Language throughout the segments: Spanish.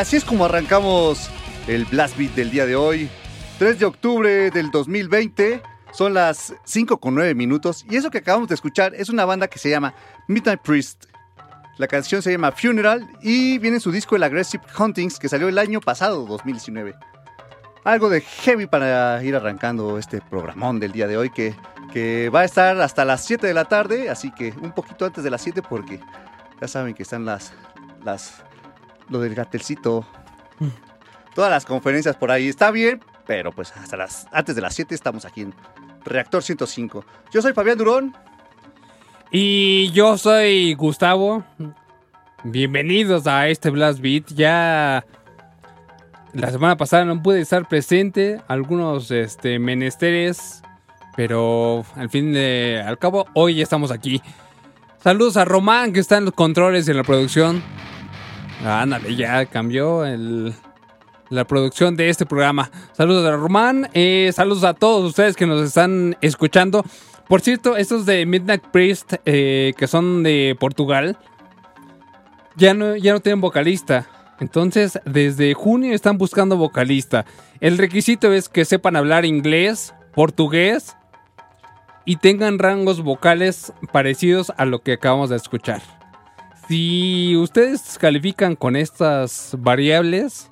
así es como arrancamos el Blast Beat del día de hoy. 3 de octubre del 2020. Son las 5 con 9 minutos. Y eso que acabamos de escuchar es una banda que se llama Midnight Priest. La canción se llama Funeral y viene en su disco El Aggressive Huntings que salió el año pasado, 2019. Algo de heavy para ir arrancando este programón del día de hoy que, que va a estar hasta las 7 de la tarde. Así que un poquito antes de las 7 porque ya saben que están las, las lo del gatelcito. Todas las conferencias por ahí. Está bien, pero pues hasta las antes de las 7 estamos aquí en Reactor 105. Yo soy Fabián Durón. Y yo soy Gustavo. Bienvenidos a este Blast Beat. Ya la semana pasada no pude estar presente, algunos este, menesteres, pero al fin de al cabo hoy ya estamos aquí. Saludos a Román que está en los controles y en la producción. Ándale, ya cambió el, la producción de este programa. Saludos a Román, eh, saludos a todos ustedes que nos están escuchando. Por cierto, estos de Midnight Priest, eh, que son de Portugal, ya no, ya no tienen vocalista. Entonces, desde junio están buscando vocalista. El requisito es que sepan hablar inglés, portugués y tengan rangos vocales parecidos a lo que acabamos de escuchar. Si ustedes califican con estas variables,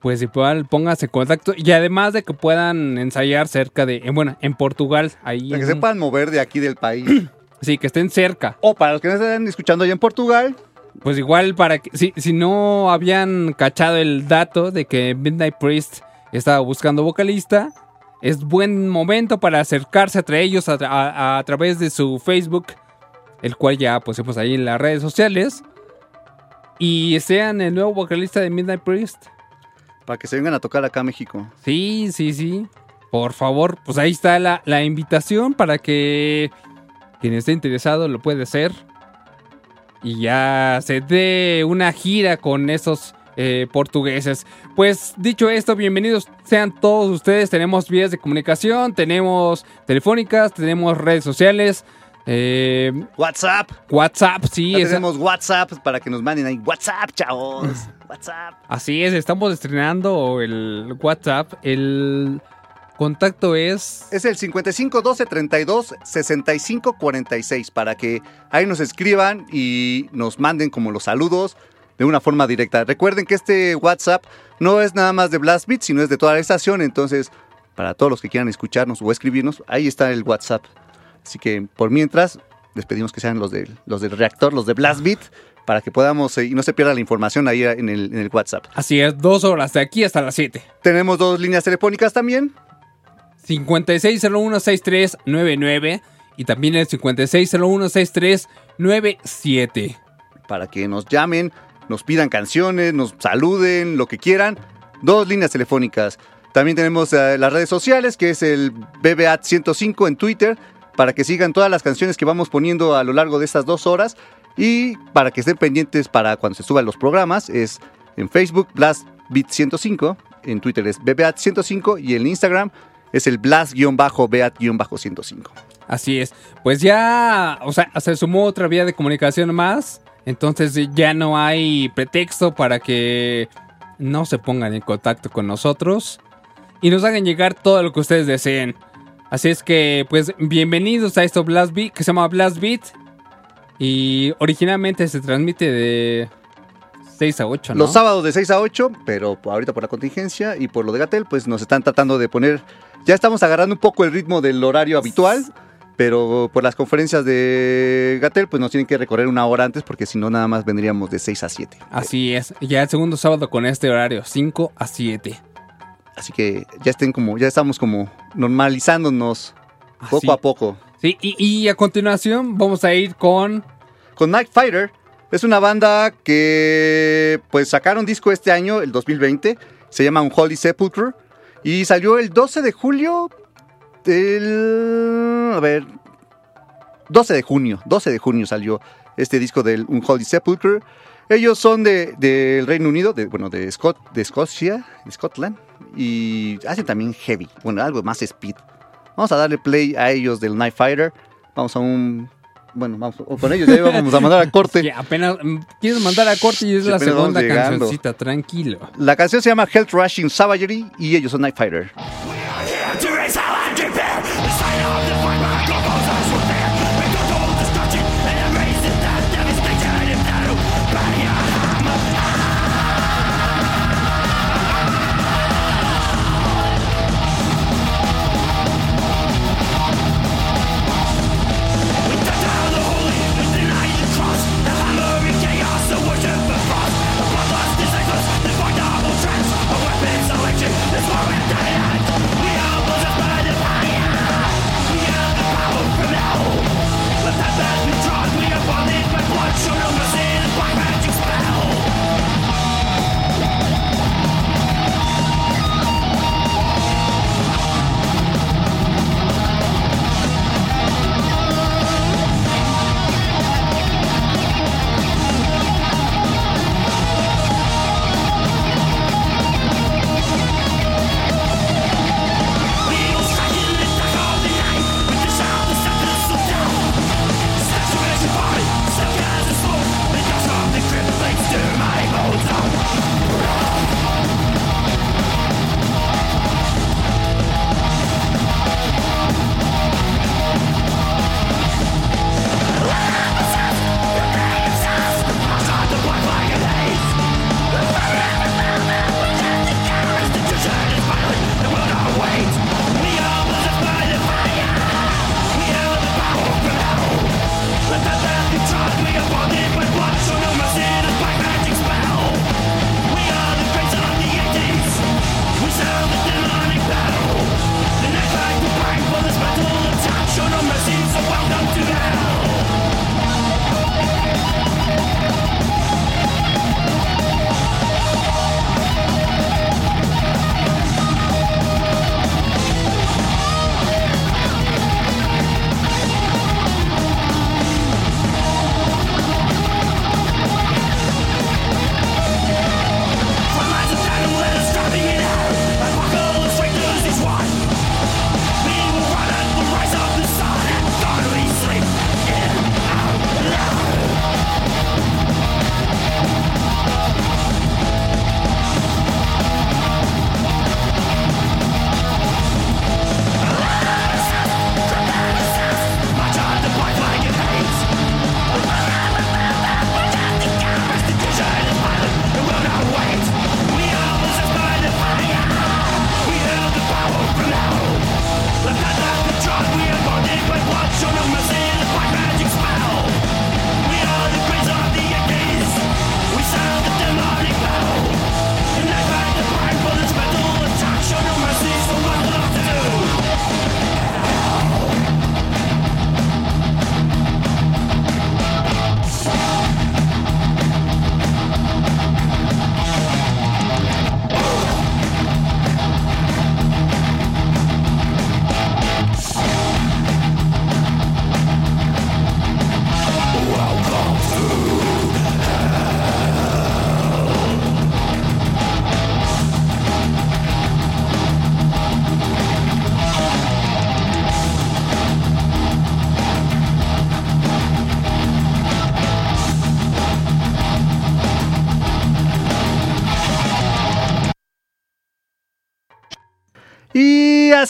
pues igual pónganse en contacto y además de que puedan ensayar cerca de, bueno, en Portugal, ahí. Para que sepan mover de aquí del país. sí, que estén cerca. O para los que no estén escuchando allá en Portugal. Pues igual para que, si, si no habían cachado el dato de que Midnight Priest estaba buscando vocalista, es buen momento para acercarse entre ellos a, a través de su Facebook el cual ya pusimos ahí en las redes sociales. Y sean el nuevo vocalista de Midnight Priest. Para que se vengan a tocar acá a México. Sí, sí, sí. Por favor, pues ahí está la, la invitación para que quien esté interesado lo puede hacer. Y ya se dé una gira con esos eh, portugueses. Pues dicho esto, bienvenidos sean todos ustedes. Tenemos vías de comunicación, tenemos telefónicas, tenemos redes sociales. Eh, WhatsApp. WhatsApp, sí. Ya tenemos WhatsApp para que nos manden ahí. WhatsApp, chavos. WhatsApp. Así es, estamos estrenando el WhatsApp. El contacto es. Es el 55 12 32 65 46 para que ahí nos escriban y nos manden como los saludos de una forma directa. Recuerden que este WhatsApp no es nada más de Blast Beat, sino es de toda la estación. Entonces, para todos los que quieran escucharnos o escribirnos, ahí está el WhatsApp. Así que por mientras, les pedimos que sean los, de, los del reactor, los de Blast Beat, para que podamos eh, y no se pierda la información ahí en el, en el WhatsApp. Así es, dos horas de aquí hasta las 7. Tenemos dos líneas telefónicas también. 56016399 y también el 56016397. Para que nos llamen, nos pidan canciones, nos saluden, lo que quieran. Dos líneas telefónicas. También tenemos eh, las redes sociales, que es el BBAT105 en Twitter, para que sigan todas las canciones que vamos poniendo a lo largo de estas dos horas y para que estén pendientes para cuando se suban los programas es en Facebook BlastBeat105, en Twitter es BBAT105 y en Instagram es el Blast-Beat-105. Así es, pues ya, o sea, se sumó otra vía de comunicación más, entonces ya no hay pretexto para que no se pongan en contacto con nosotros y nos hagan llegar todo lo que ustedes deseen. Así es que, pues, bienvenidos a esto Blast Beat, que se llama Blast Beat. Y originalmente se transmite de 6 a 8, ¿no? Los sábados de 6 a 8, pero ahorita por la contingencia y por lo de Gatel, pues nos están tratando de poner. Ya estamos agarrando un poco el ritmo del horario habitual, pero por las conferencias de Gatel, pues nos tienen que recorrer una hora antes, porque si no, nada más vendríamos de 6 a 7. Así es, ya el segundo sábado con este horario, 5 a 7. Así que ya estén como, ya estamos como normalizándonos poco Así. a poco. Sí, y, y a continuación vamos a ir con. Con Night Fighter es una banda que pues sacaron disco este año, el 2020, se llama Unholy Sepulchre y salió el 12 de julio del a ver 12 de junio, 12 de junio salió este disco del Unholy Sepulchre. Ellos son del de, del Reino Unido, de, bueno, de, Scot, de Escocia, de Scotland, y hacen también heavy, bueno, algo más speed. Vamos a darle play a ellos del Night Fighter. Vamos a un bueno, vamos, o con ellos ya íbamos a mandar a corte. Que apenas mm, quieres mandar a corte y es Sí, la vamos segunda cancioncita, tranquilo. La canción se llama Health Rushing Savagery y ellos son Night Fighter. Y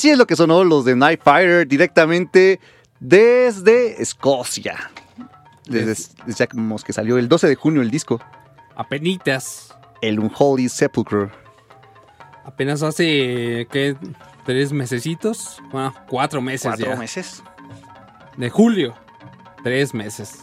así es lo que sonó los de Night Fighter directamente desde Escocia. Desde, decíamos que salió el 12 de junio el disco, Apenitas. el Unholy Sepulchre. Apenas hace, ¿qué? Tres mesecitos. Bueno, cuatro meses Cuatro ya. meses. De julio. Tres meses.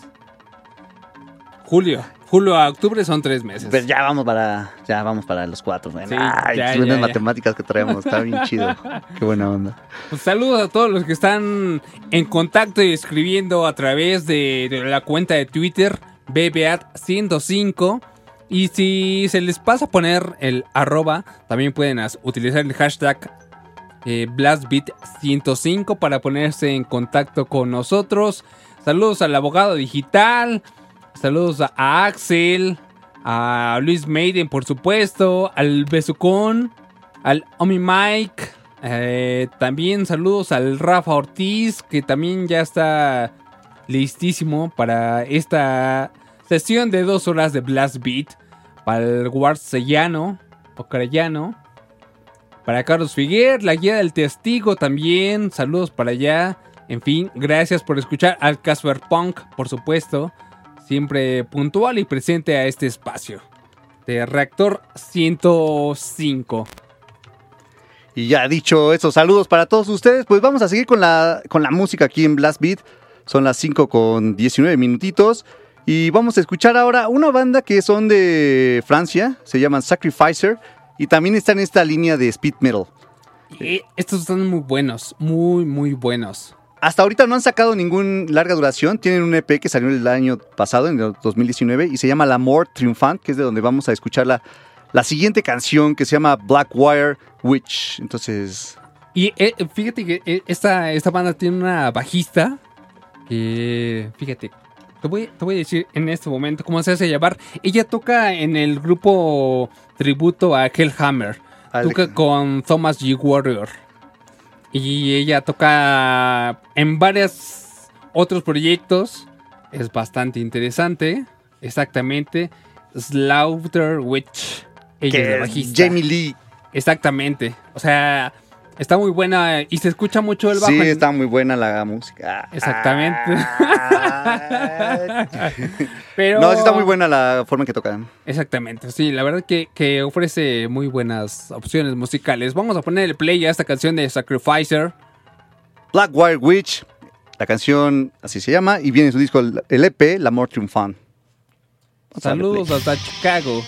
Julio. Julio a octubre son tres meses. Pues ya vamos para, ya vamos para los cuatro. Sí, Ay, ya, matemáticas que traemos, está bien chido. Qué buena onda. Pues saludos a todos los que están en contacto y escribiendo a través de, de la cuenta de Twitter BBAT105. Y si se les pasa a poner el arroba, también pueden utilizar el hashtag eh, BlastBeat105 para ponerse en contacto con nosotros. Saludos al abogado digital. Saludos a, Axel. A Luis Maiden, por supuesto. Al Besucón. Al Omi Mike. eh, también saludos al Rafa Ortiz, que también ya está listísimo para esta sesión de dos horas de Blast Beat. Para el Guarcellano o. Para Carlos Figuer, la guía del testigo también. Saludos para allá. En fin, gracias por escuchar al Casper Punk, por supuesto. Siempre puntual y presente a este espacio. De Reactor 105. Y ya dicho estos saludos para todos ustedes, pues vamos a seguir con la, con la música aquí en Blast Beat. Son las 5 con 19 minutitos. Y vamos a escuchar ahora una banda que son de Francia, se llaman Sacrificer. Y también están en esta línea de speed metal. Y estos están muy buenos, muy, muy buenos. Hasta ahorita no han sacado ningún larga duración. Tienen un EP que salió el año pasado, en el 2019, y se llama L'Amour Triumphant, que es de donde vamos a escuchar la, la siguiente canción que se llama Blackwire Witch. Entonces. Y eh, fíjate que eh, esta, esta banda tiene una bajista que, fíjate, te voy, te voy a decir en este momento cómo se hace llamar. Ella toca en el grupo tributo a Hellhammer. Toca con Thomas G. Warrior. Y ella toca en varios otros proyectos. Es bastante interesante. Exactamente. Slaughter Witch. Ella es la bajista. Jamie Lee. Exactamente. O sea, está muy buena y se escucha mucho el bajo. Sí, está muy buena la música. Exactamente. Pero... No, sí está muy buena la forma en que tocan. Exactamente, sí, la verdad que, que ofrece muy buenas opciones musicales. Vamos a poner el play a esta canción de Sacrificer. Blackwire Witch, la canción así se llama, y viene en su disco el EP, La darle play. Saludos hasta Chicago.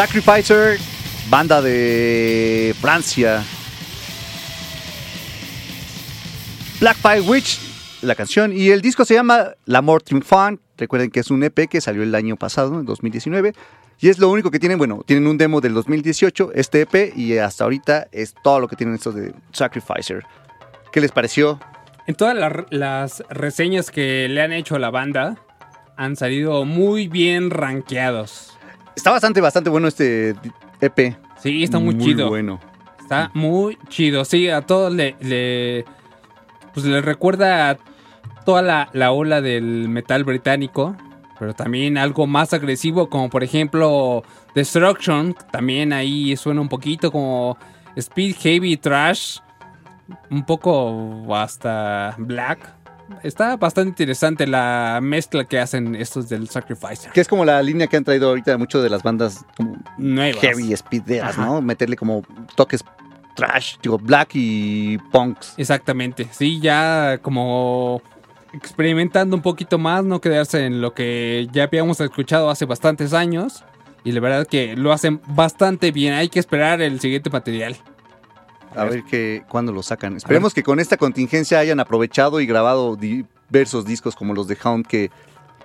Sacrificer, banda de Francia. Black Fire Witch, la canción. Y el disco se llama La Mort Triumphant. Recuerden que es un EP que salió el año pasado, en 2019. Y es lo único que tienen. Bueno, tienen un demo del 2018, este EP. Y hasta ahorita es todo lo que tienen estos de Sacrificer. ¿Qué les pareció? En todas la- las reseñas que le han hecho a la banda, han salido muy bien rankeados. Está bastante, bastante bueno este EP. Sí, está muy, chido. bueno. Está muy chido. Sí, a todos le, le- pues le recuerda toda la, la ola del metal británico, pero también algo más agresivo, como por ejemplo Destruction, también ahí suena un poquito como Speed Heavy Trash, un poco hasta Black. Está bastante interesante la mezcla que hacen estos del Sacrificer. Que es como la línea que han traído ahorita mucho de las bandas como Nuevas. heavy, speederas. ¿no? Meterle como toques trash, digo, black y punks. Exactamente, sí, ya como experimentando un poquito más, no quedarse en lo que ya habíamos escuchado hace bastantes años. Y la verdad que lo hacen bastante bien, hay que esperar el siguiente material. A ver que cuándo lo sacan. Esperemos que con esta contingencia hayan aprovechado y grabado diversos discos como los de Hound que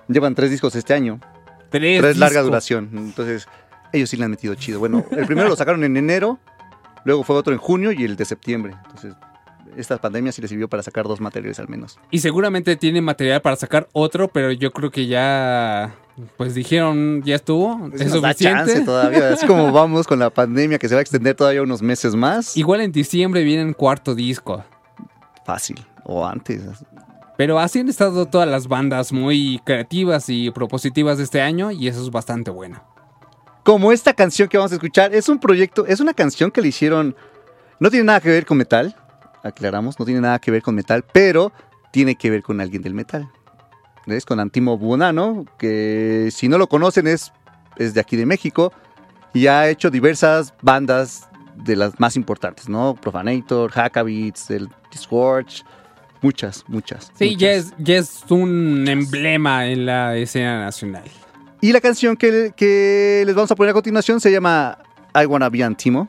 llevan tres discos este año. Tres, Tres larga duración. Entonces, ellos sí le han metido chido. Bueno, el primero lo sacaron en enero, luego fue otro en junio y el de septiembre. Entonces, esta pandemia sí les sirvió para sacar dos materiales al menos. Y seguramente tiene material para sacar otro, pero yo creo que ya, pues dijeron, ya estuvo, es Nos da chance suficiente. todavía. Así como vamos con la pandemia que se va a extender todavía unos meses más. Igual en diciembre viene un cuarto disco. Fácil. O antes. Pero así han estado todas las bandas muy creativas y propositivas de este año y eso es bastante bueno. Como esta canción que vamos a escuchar, es un proyecto, es una canción que le hicieron. No tiene nada que ver con metal, aclaramos, no tiene nada que ver con metal, pero tiene que ver con alguien del metal. Es con Antimo Buonano, que si no lo conocen es, es de aquí de México y ha hecho diversas bandas de las más importantes, ¿no? Profanator, Hackabits, el Disgorge, muchas, muchas. Sí, muchas. ya es, ya es un emblema en la escena nacional. Y la canción que, que les vamos a poner a continuación se llama I Wanna Be Antimo.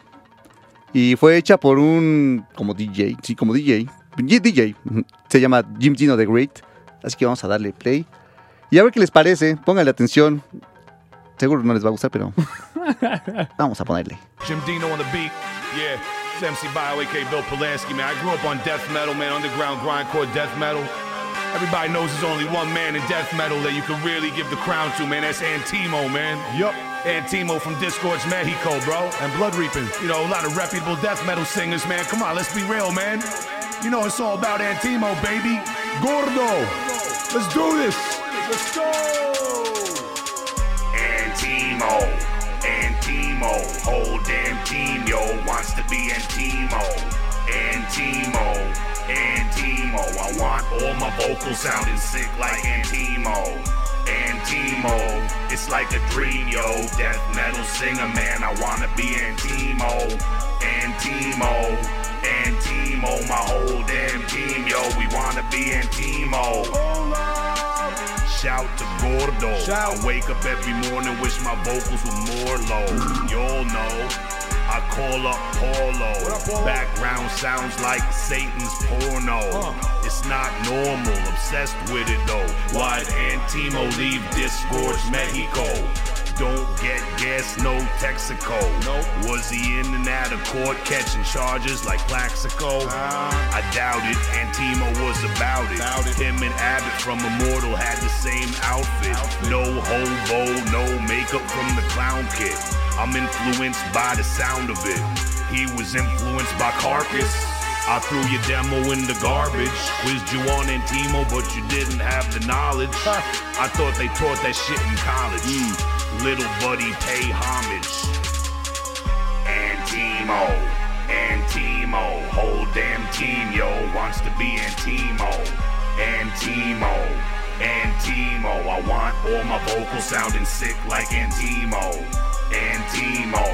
Y fue hecha por un como DJ, sí, como DJ, DJ, se llama Jim Gino the Great. Así que vamos a darle play. Y a ver qué les parece, pónganle atención. Seguro no les va a gustar, pero vamos a ponerle. Jim Dino on the beat. Yeah, it's MC Bio, aka Bill Polanski, man. I grew up on death metal, man, underground grindcore death metal. Everybody knows there's only one man in death metal that you can really give the crown to, man. That's Antimo, man. Yup. Antimo from Discords, Mexico, bro. And Blood Reaping. You know, a lot of reputable death metal singers, man. Come on, let's be real, man. You know it's all about Antimo, baby. Gordo. Let's do this. Let's go. Antimo, Antimo, whole damn team, yo, wants to be Antimo. Antimo, Antimo, I want all my vocals sounding sick like Antimo. Antimo, it's like a dream, yo, death metal singer, man, I wanna be Antimo. Antimo, Antimo, my whole damn team, yo, we wanna be Antimo. Shout to Gordo. Shout. I wake up every morning, wish my vocals were more low. Y'all know. I call up Paulo. What up, Paulo? Background sounds like Satan's porno. It's not normal, obsessed with it though. Why'd Antimo leave Discord Mexico? Don't get gas, no Texaco. Nope. Was he in and out of court catching charges like Plaxico? Uh. I doubt it. Antimo was about it. About it. Him and Abbott from Immortal had the same outfit. Outfit. No hobo, no makeup from the clown kit. I'm influenced by the sound of it. He was influenced by Carcass. I threw your demo in the garbage. Quizzed you on Antimo, but you didn't have the knowledge. I thought they taught that shit in college. Hmm. Little buddy, pay homage. Antimo, Antimo, whole damn team, yo, wants to be Antimo. Antimo, Antimo, I want all my vocals sounding sick like Antimo. Antimo,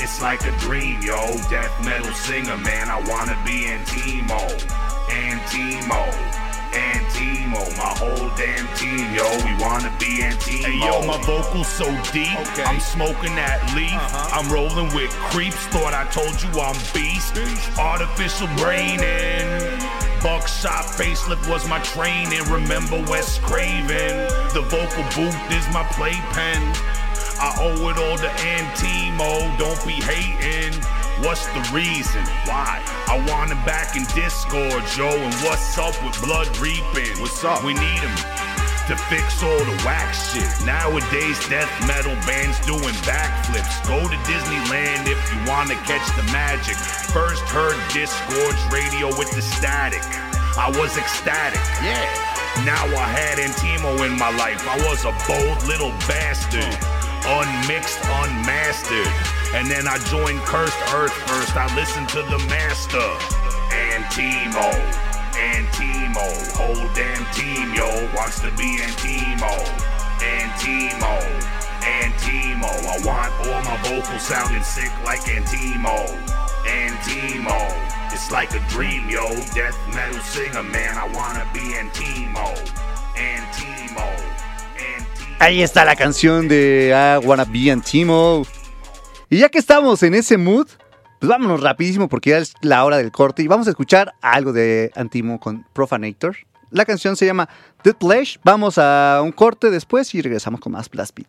it's like a dream, yo, death metal singer, man, I wanna be Antimo. Antimo, Antimo, my whole damn team, yo, we wanna be Antimo. Hey, yo, my vocals so deep, Okay. I'm smoking that leaf. Uh-huh. I'm rolling with creeps, thought I told you I'm beast. Beast. Artificial braining. Buckshot facelift was my training. Remember Wes Craven. The vocal booth is my playpen. I owe it all to Antimo. Don't be hating. What's the reason? Why? I want him back in Discord, Joe. And what's up with Blood Reaping? What's up? We need him to fix all the whack shit. Nowadays, death metal bands doing backflips. Go to Disneyland if you wanna catch the magic. First heard Discord's radio with the static. I was ecstatic, yeah. Now I had Antimo in my life. I was a bold little bastard, unmixed, unmastered. And then I joined Cursed Earth first. I listened to the master, Antimo. Antimo, whole damn team, yo, wants to be Antimo. Antimo, Antimo. I want all my vocals sounding sick like Antimo. Antimo, it's like a dream, yo. Death metal singer, man. I wanna be Antimo. Antimo. Antimo. Ahí está la canción de I Wanna Be Antimo. Y ya que estamos en ese mood, pues vámonos rapidísimo porque ya es la hora del corte y vamos a escuchar algo de Antimo con Profanator. La canción se llama Dead Flesh. Vamos a un corte después y regresamos con más Blast Beat.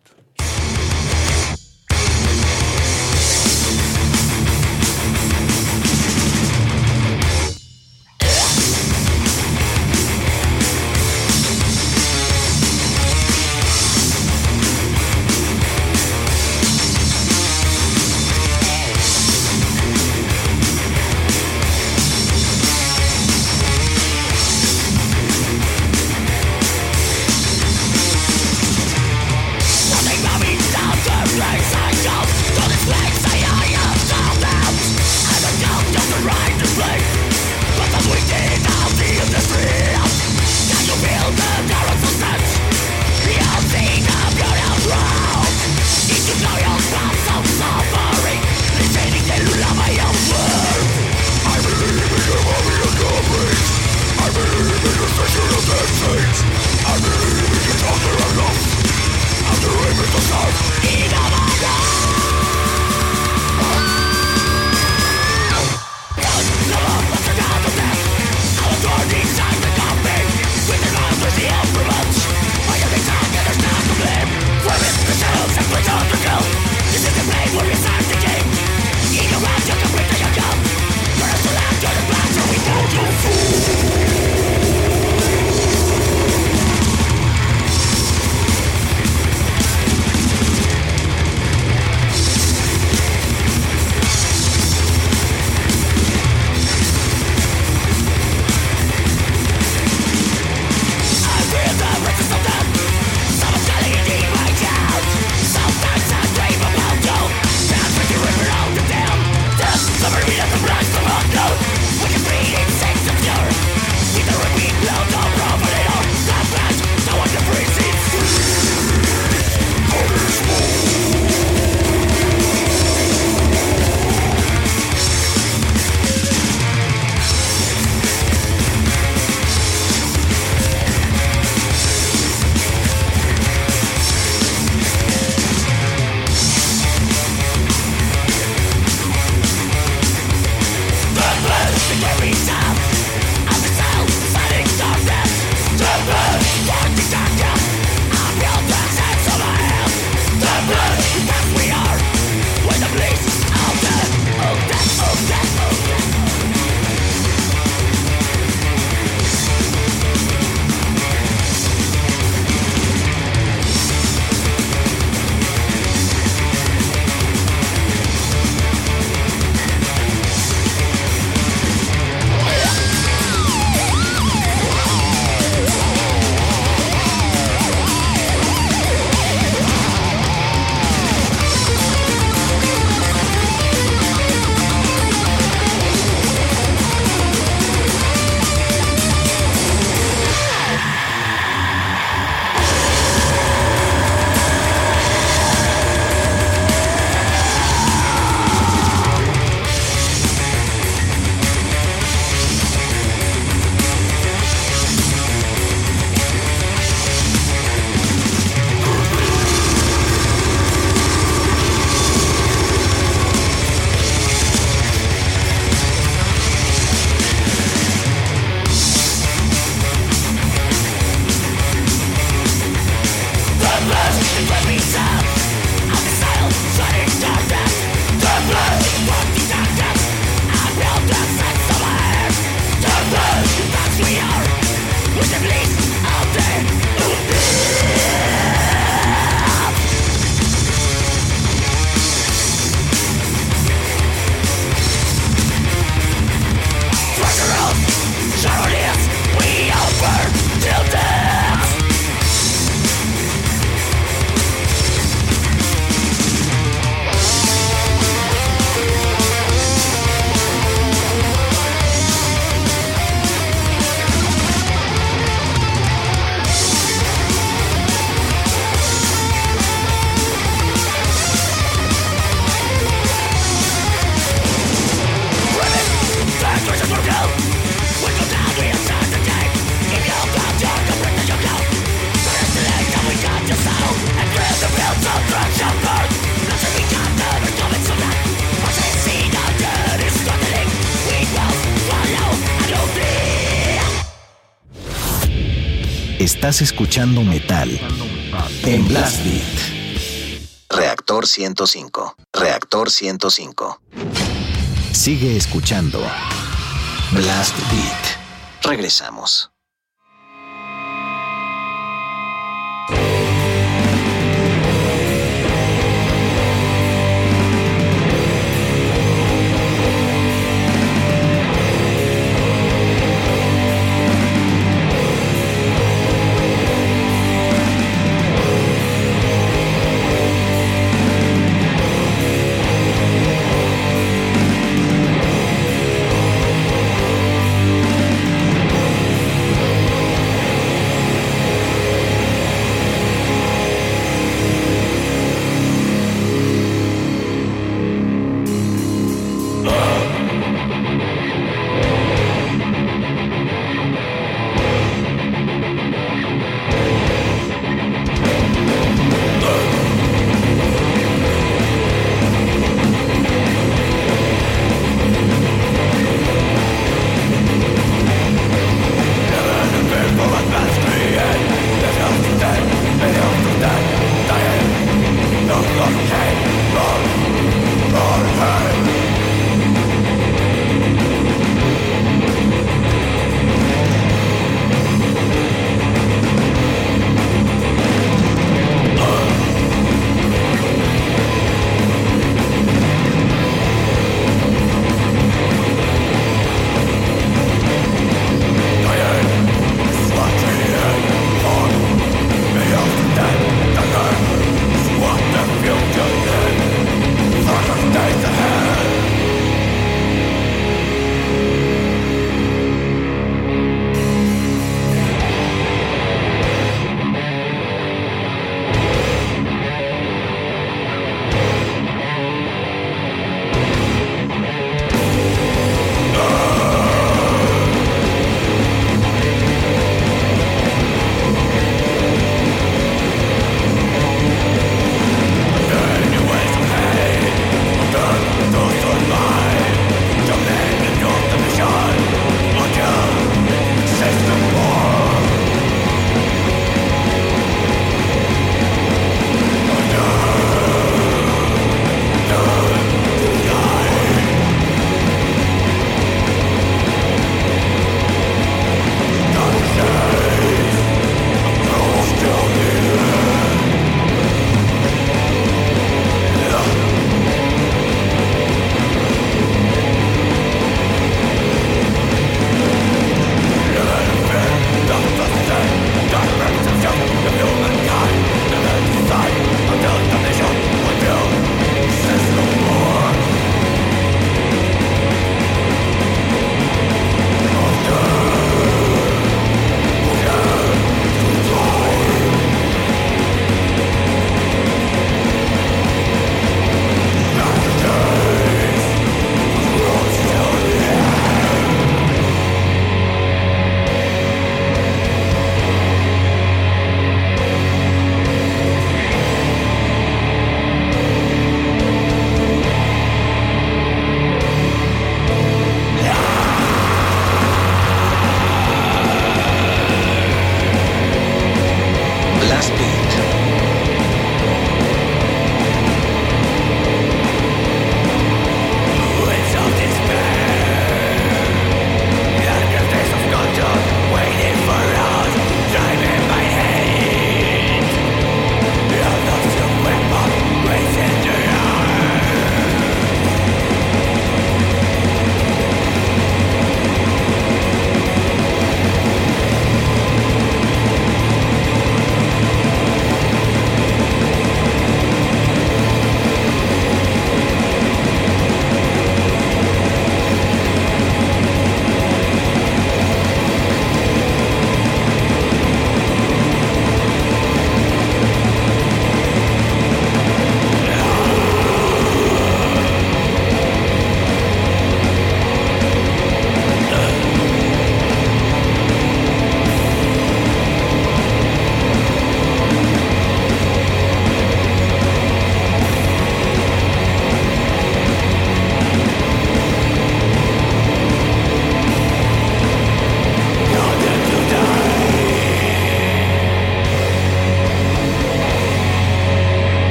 Estás escuchando metal en Blast Beat. Reactor 105. Reactor 105. Sigue escuchando Blast Beat. Regresamos.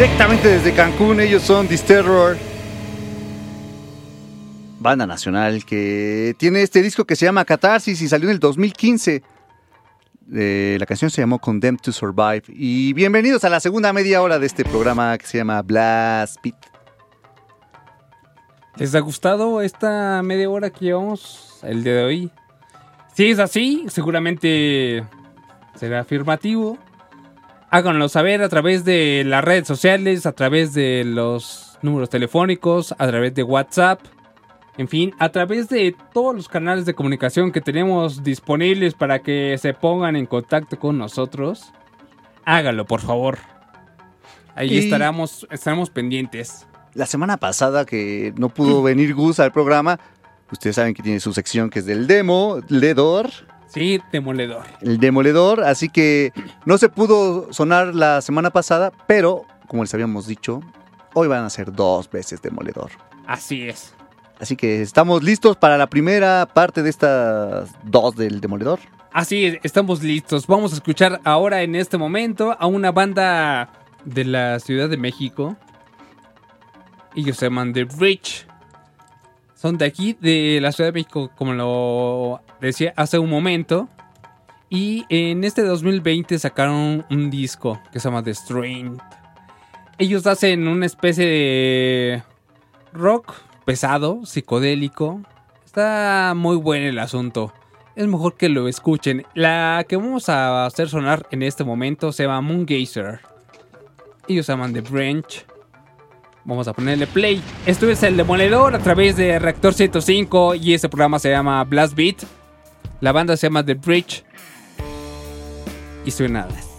Directamente desde Cancún, ellos son Disterror. Banda nacional que tiene este disco que se llama Catarsis y salió en el 2015. Eh, la canción se llamó Condemned to Survive. Y bienvenidos a la segunda media hora de este programa que se llama Blast Beat. ¿Les ha gustado esta media hora que llevamos el día de hoy? Si es así, seguramente será afirmativo. Háganlo saber a través de las redes sociales, a través de los números telefónicos, a través de WhatsApp. En fin, a través de todos los canales de comunicación que tenemos disponibles para que se pongan en contacto con nosotros. Háganlo, por favor. Ahí Y- estaremos, estaremos pendientes. La semana pasada que no pudo venir Gus al programa, ustedes saben que tiene su sección que es del demo, Ledor, Sí, demoledor. el demoledor, así que no se pudo sonar la semana pasada, pero como les habíamos dicho, hoy van a ser dos veces demoledor. Así es. Así que estamos listos para la primera parte de estas dos del demoledor. Así es, estamos listos. Vamos a escuchar ahora en este momento a una banda de la Ciudad de México. Ellos se llaman The Bridge. Son de aquí, de la Ciudad de México, como lo decía hace un momento. Y en este 2020 sacaron un disco que se llama The Strain. Ellos hacen una especie de rock pesado, psicodélico. Está muy bueno el asunto. Es mejor que lo escuchen. La que vamos a hacer sonar en este momento se llama Moongazer. Ellos llaman The Branch. Vamos a ponerle play. Esto es el demoledor a través de Reactor 105 y este programa se llama Blast Beat. La banda se llama The Bridge. Y suena así.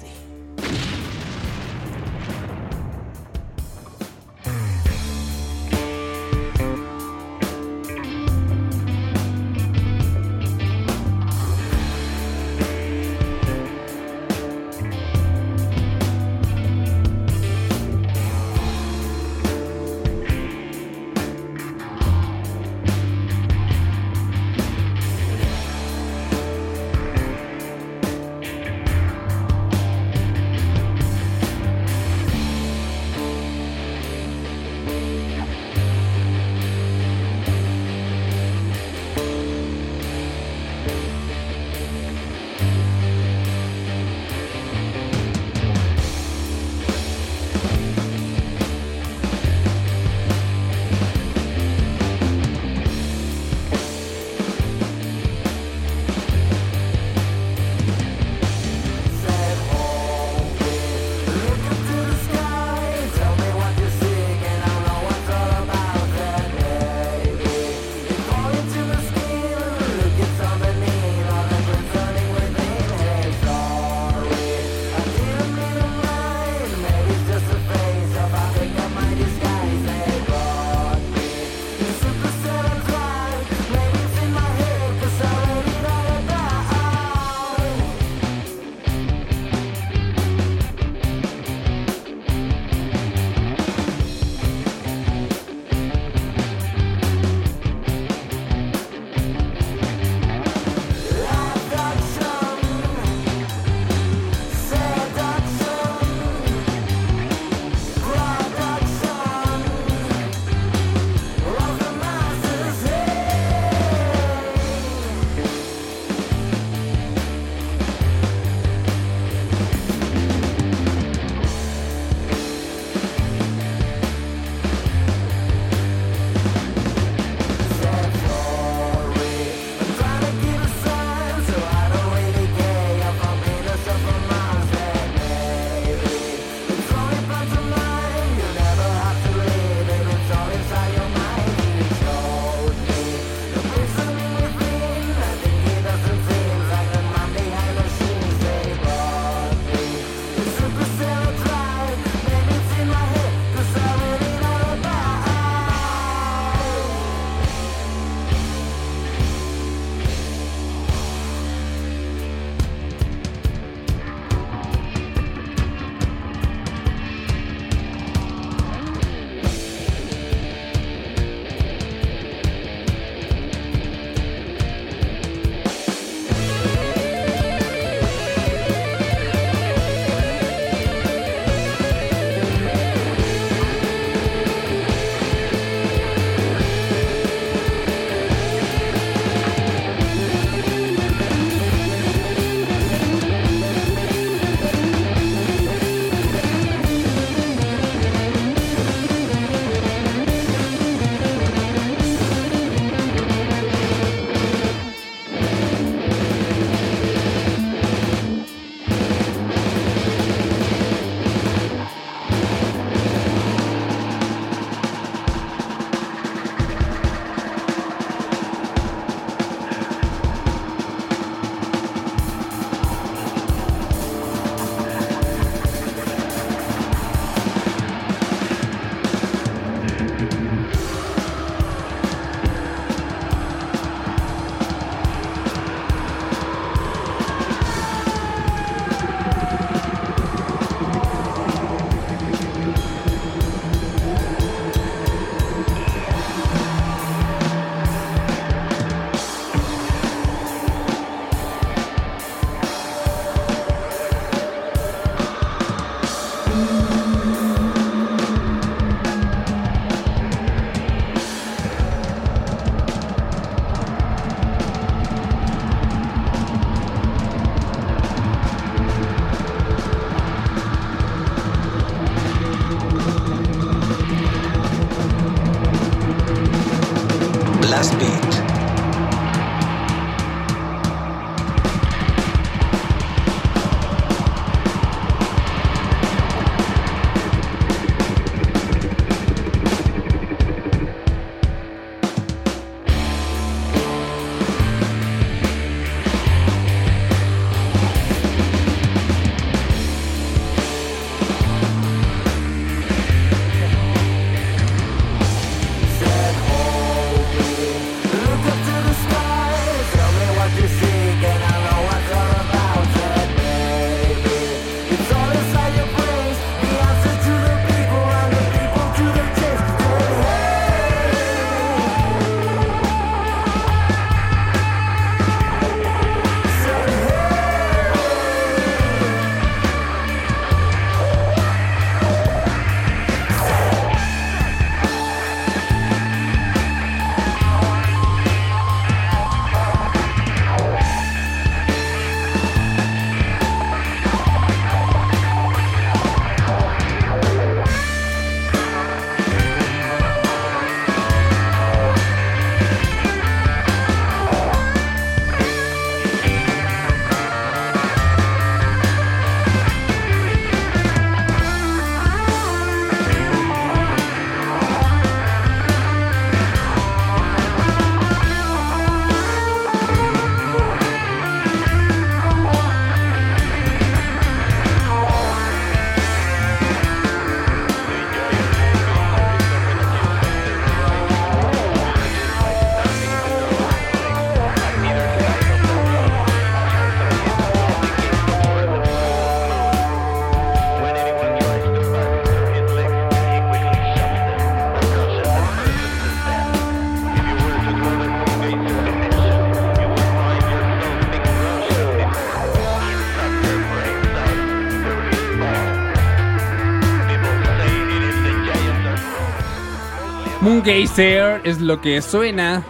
Es lo que suena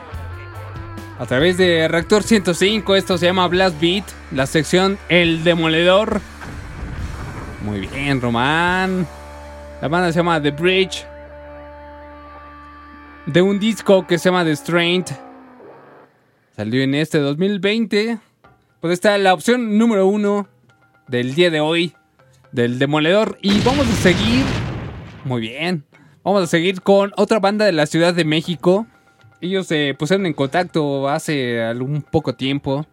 a través de Reactor 105. Esto se llama Blast Beat, la sección El Demoledor. Muy bien, Román. La banda se llama The Bridge. De un disco que se llama The Strain. Salió en este 2020. Pues está la opción número uno del día de hoy. Del Demoledor. Y vamos a seguir. Muy bien. Vamos a seguir con otra banda de la Ciudad de México. Ellos se pusieron en contacto hace algún poco tiempo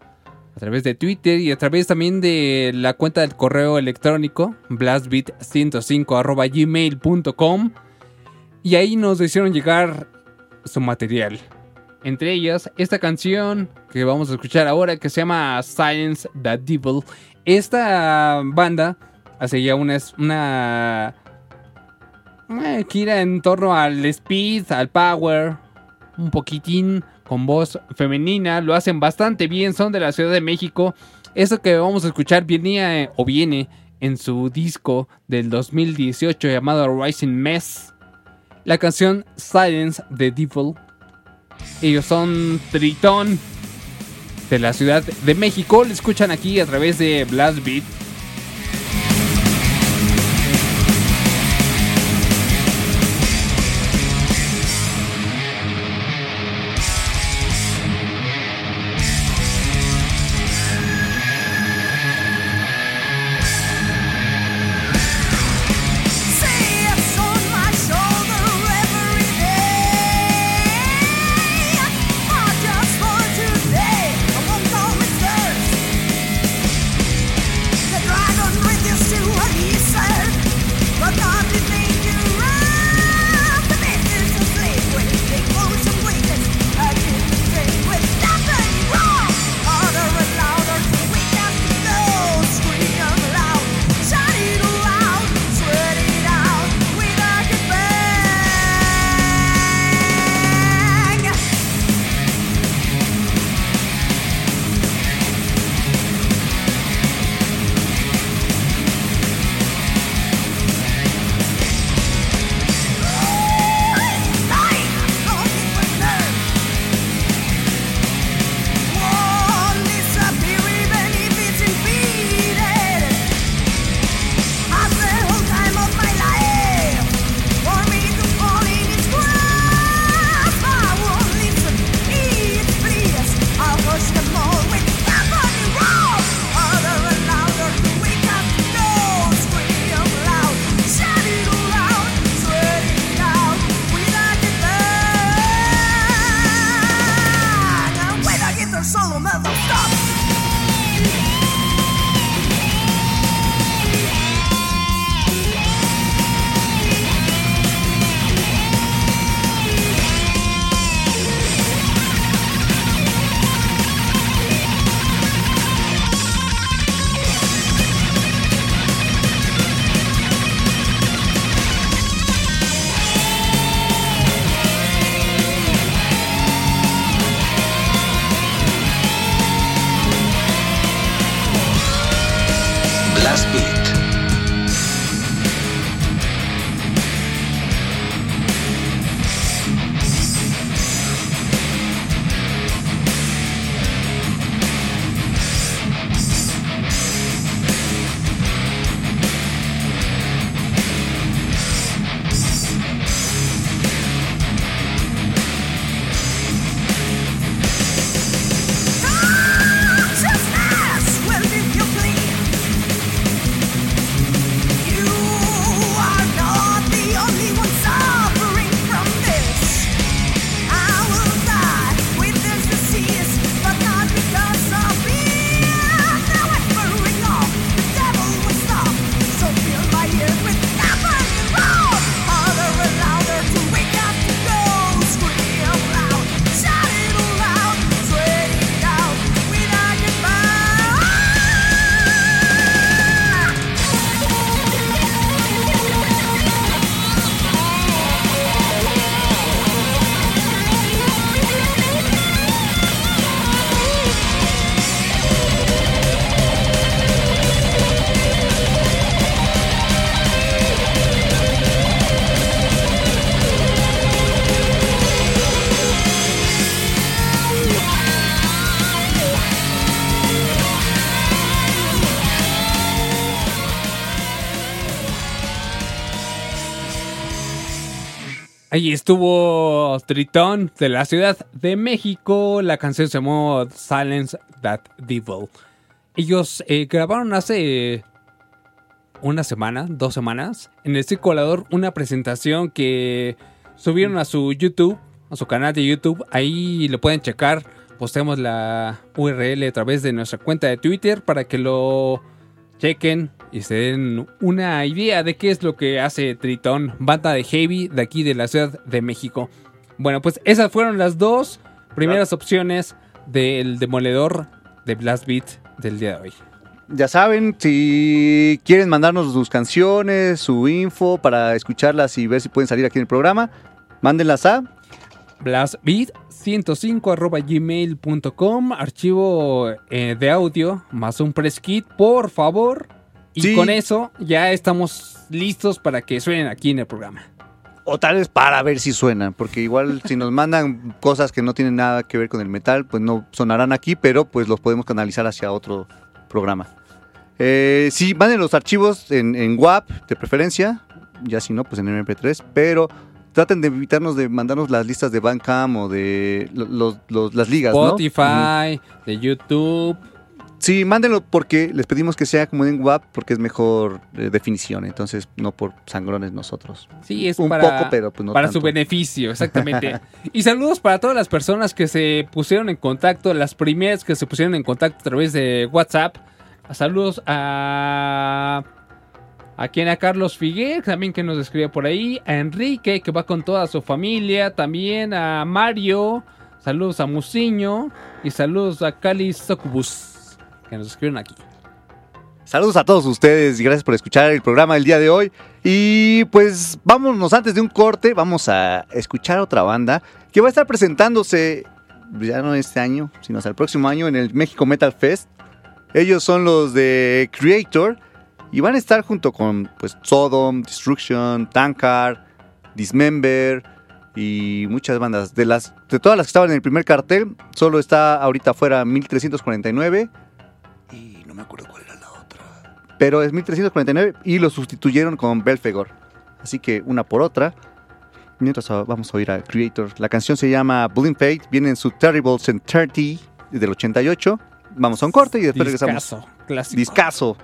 a través de Twitter y a través también de la cuenta del correo electrónico blastbeat105 y ahí nos hicieron llegar su material. Entre ellas, esta canción que vamos a escuchar ahora que se llama Science the Devil. Esta banda hace ya una, una eh, gira en torno al speed, al power, un poquitín con voz femenina. Lo hacen bastante bien, son de la Ciudad de México. Eso que vamos a escuchar venía eh, o viene en su disco del 2018 llamado Rising Mess. La canción Silence the Devil. Ellos son Tritón de la Ciudad de México. Lo escuchan aquí a través de Blast Beat Ahí estuvo Tritón de la Ciudad de México. La canción se llamó Silence That Devil. Ellos eh, grabaron hace una semana, dos semanas, en el circulador una presentación que subieron a su YouTube, a su canal de YouTube. Ahí lo pueden checar. Postemos la URL a través de nuestra cuenta de Twitter para que lo chequen y se den una idea de qué es lo que hace Tritón, banda de heavy de aquí de la Ciudad de México. Bueno, pues esas fueron las dos primeras opciones del demoledor de Blast Beat del día de hoy. Ya saben, si quieren mandarnos sus canciones, su info para escucharlas y ver si pueden salir aquí en el programa, mándenlas a blastbeat 105.gmail.com, archivo eh, de audio más un press kit, por favor. Y con eso ya estamos listos para que suenen aquí en el programa. O tal vez para ver si suena, porque igual si nos mandan cosas que no tienen nada que ver con el metal, pues no sonarán aquí, pero pues los podemos canalizar hacia otro programa. Eh, sí, manden los archivos en, en WAP de preferencia, ya si no, pues en MP3, pero traten de evitarnos de mandarnos las listas de Bandcamp o de lo- los- los- las ligas. Spotify de YouTube Sí, mándenlo porque les pedimos que sea como en WAP porque es mejor eh, definición, entonces no por sangrones nosotros. sí es Un para, poco, pero pues no para su tanto. beneficio exactamente y saludos para todas las personas que se pusieron en contacto las primeras que se pusieron en contacto a través de WhatsApp saludos a a quien a Carlos Figuer, también que nos escribe por ahí, a Enrique, que va con toda su familia, también a Mario, saludos a Musiño y saludos a Cali Socubus, que nos escriben aquí. Saludos a todos ustedes. Y gracias por escuchar el programa del día de hoy. Y pues vámonos antes de un corte, vamos a escuchar otra banda que va a estar presentándose ya no este año, sino hasta el próximo año en el México Metal Fest. Ellos son los de Creator y van a estar junto con pues Sodom, Destruction, Tankard, Dismember y muchas bandas. De las de todas las que estaban en el primer cartel, solo está ahorita afuera 1349 y no me acuerdo cuál era la otra. Pero es 1349 y lo sustituyeron con Belfegor. Así que una por otra. Mientras vamos a oír a Creator. La canción se llama Bullying Fate. Viene en su Terrible 30 del 88. Vamos a un corte y después regresamos. Discazo, clásico. Discaso.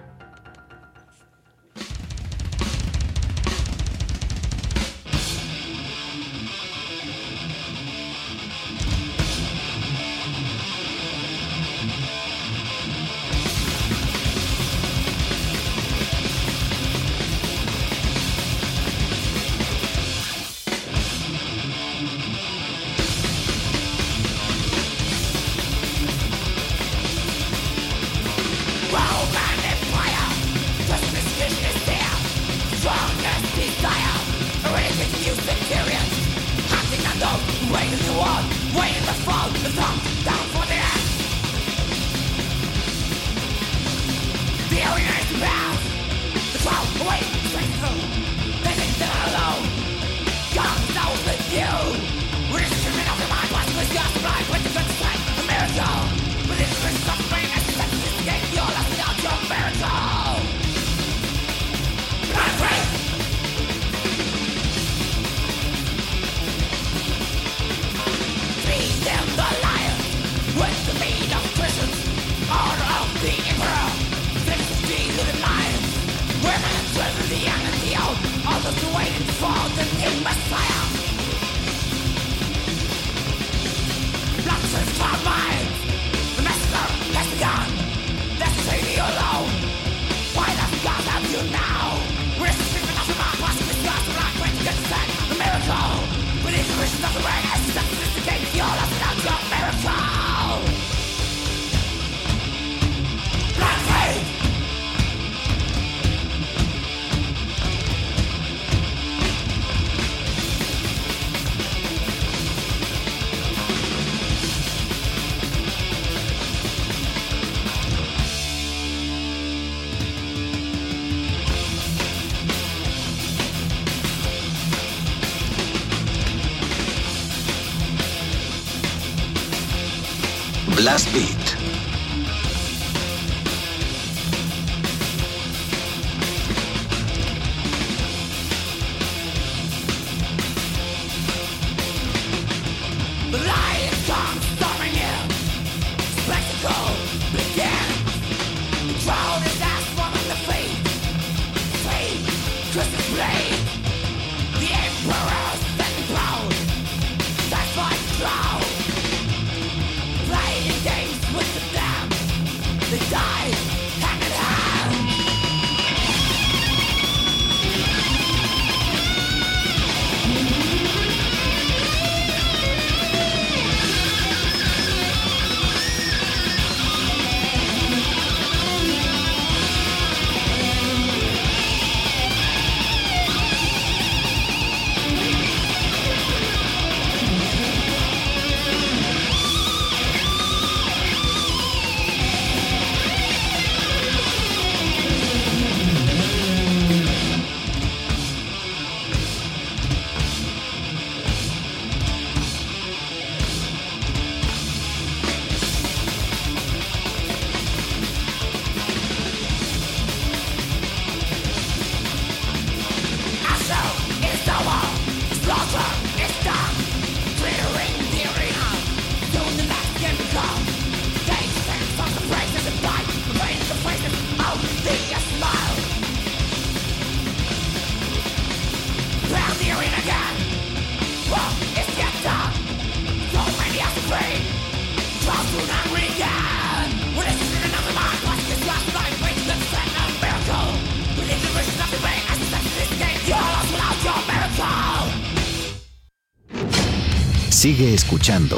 Sigue escuchando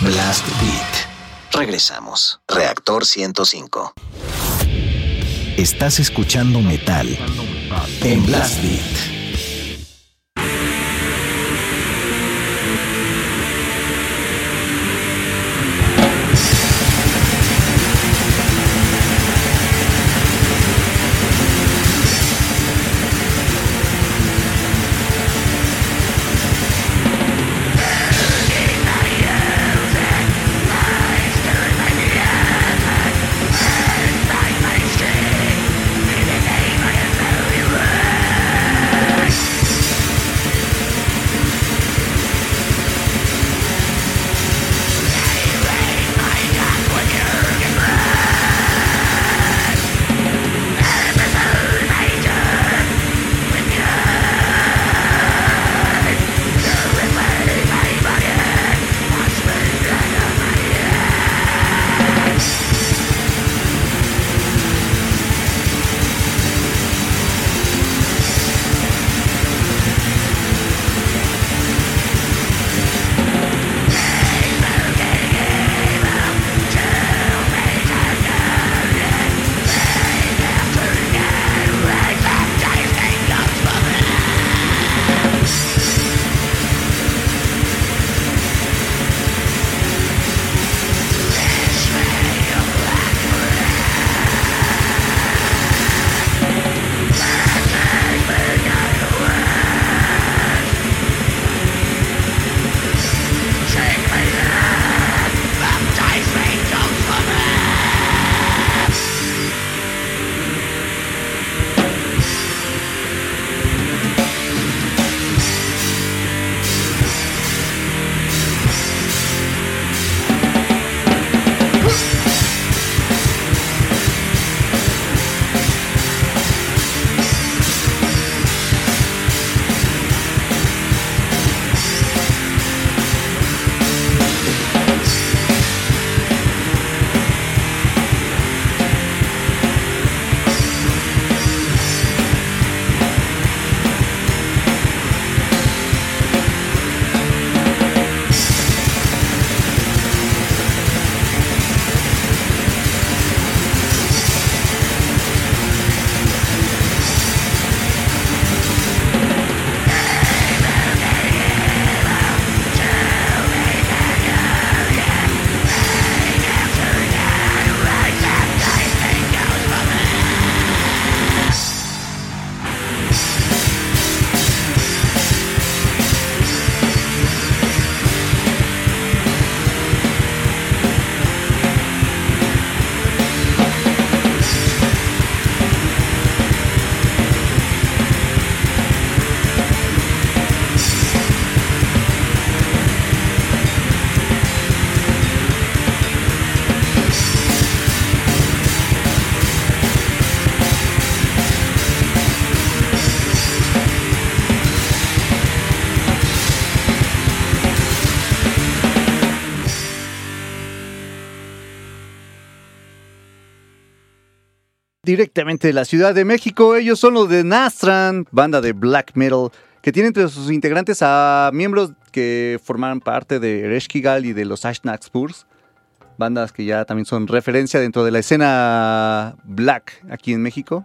Blast Beat. Regresamos. Reactor 105. Estás escuchando metal en Blast Beat. Directamente de la Ciudad de México. Ellos son los de Nastran, banda de black metal, que tiene entre sus integrantes a miembros que forman parte de Ereshkigal y de los Ashnaq Spurs, bandas que ya también son referencia dentro de la escena black aquí en México.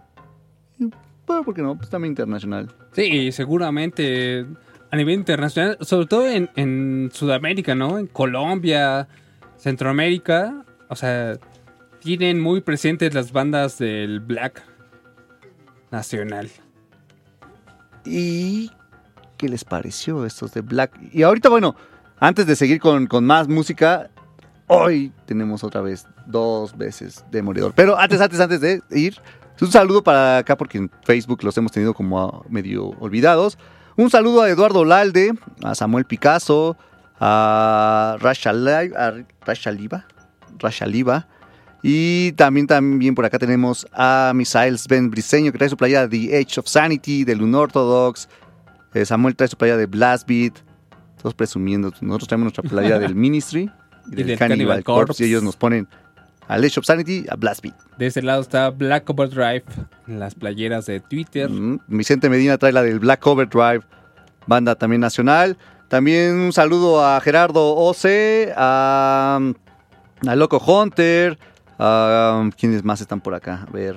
Bueno, ¿por qué no? Pues también internacional. Sí, seguramente a nivel internacional, sobre todo en Sudamérica, ¿no? En Colombia, Centroamérica, o sea, tienen muy presentes las bandas del black nacional. ¿Y qué les pareció estos de Black? Y ahorita, bueno, antes de seguir con, con más música, hoy tenemos otra vez dos veces de Moridor. Pero antes, antes, antes de ir, un saludo para acá porque en Facebook los hemos tenido como medio olvidados. Un saludo a Eduardo Lalde, a Samuel Picasso, a Rashali- a Rashaliba, Rashaliba. Y también, también por acá tenemos a Misael Ben Briseño, que trae su playa de The Age of Sanity, de Unorthodox. Eh, Samuel trae su playa de Blast Beat. Todos presumiendo. Nosotros traemos nuestra playa del Ministry y, del, del Cannibal, Cannibal Corpse. Corpse. Y ellos nos ponen al Age of Sanity, a Blast Beat. De ese lado está Black Overdrive, en las playeras de Twitter. Mm, Vicente Medina trae la del Black Cover Drive, banda también nacional. También un saludo a Gerardo Oce, a, a Loco Hunter, a ¿quiénes más están por acá? A ver.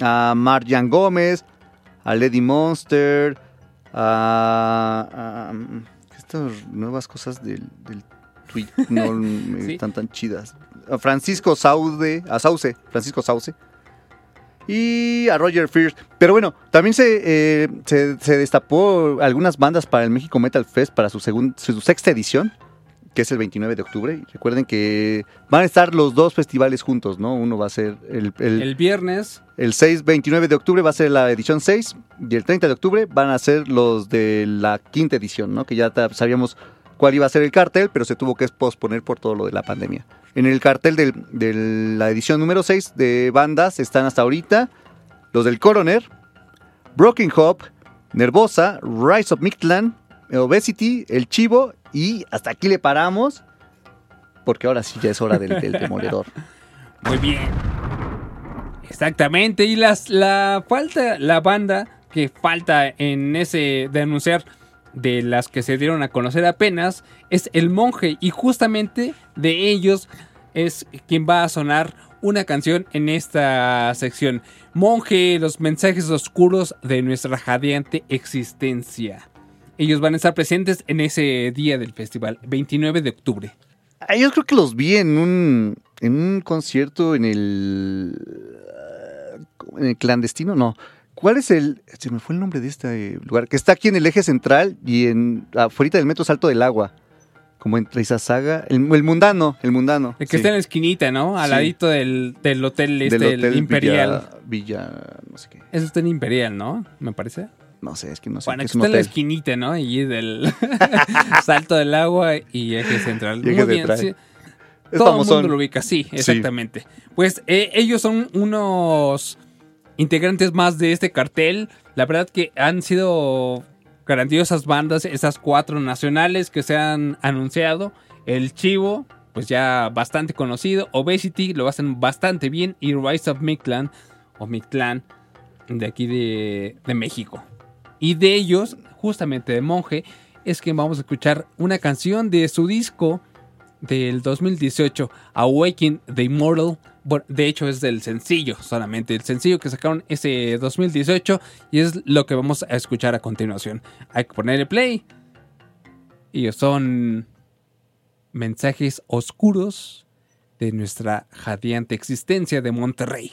A Marjan Gómez, a Lady Monster, a, a- estas nuevas cosas del, del tweet no me Sí. están tan chidas. A Francisco Saude, a Sauce, Francisco Sauce. Y a Roger Fierce. Pero bueno, también se, eh, se, se destapó algunas bandas para el México Metal Fest para su, segun- su sexta edición, que es el 29 de octubre. Recuerden que van a estar los dos festivales juntos, ¿no? Uno va a ser el, el, El viernes, el 6, 29 de octubre va a ser la edición 6 y el 30 de octubre van a ser los de la quinta edición, ¿no? Que ya sabíamos cuál iba a ser el cartel, pero se tuvo que posponer por todo lo de la pandemia. En el cartel de la edición número 6 de bandas están hasta ahorita los del Coroner, Broken Hope, Nervosa, Rise of Mictlan, Obesity, El Chivo y hasta aquí le paramos porque ahora sí ya es hora del, del demoledor. muy bien. Exactamente, y las, la falta, la banda que falta en ese de anunciar de las que se dieron a conocer apenas es El Monje y justamente de ellos es quien va a sonar una canción en esta sección. Monje, los mensajes oscuros de nuestra jadeante existencia. Ellos van a estar presentes en ese día del festival, 29 de octubre. Ah, Yo creo que los vi en un, en un concierto en el, ah, en el clandestino, no. ¿Cuál es el, se me fue el nombre de este lugar? Que está aquí en el eje central y en afuera del metro Salto del Agua. Como entre esa saga. El, el mundano, el mundano. El que sí. está en la esquinita, ¿no? Al Sí. ladito del, del hotel este, Del el Imperial. Villa, Villa, no sé qué. Eso está en Imperial, ¿no? Me parece. No sé, es que no sé. bueno, qué que es un está en la esquinita, ¿no? Y del salto del agua y eje central. Y eje Muy bien, central. sí. Es Todo el mundo lo ubica, sí, exactamente. Pues eh, ellos son unos integrantes más de este cartel. La verdad que han sido grandiosas bandas, esas cuatro nacionales que se han anunciado. El Chivo, pues ya bastante conocido. Obesity lo hacen bastante bien. Y Rise of Mictlan, o Mictlan, de aquí de, de México. Y de ellos, justamente de Monje, es que vamos a escuchar una canción de su disco del 2018, Awaken the Immortal. Bueno, de hecho es del sencillo solamente, el sencillo que sacaron ese 2018 y es lo que vamos a escuchar a continuación. Hay que ponerle play. Y son mensajes oscuros de nuestra jadeante existencia de Monterrey.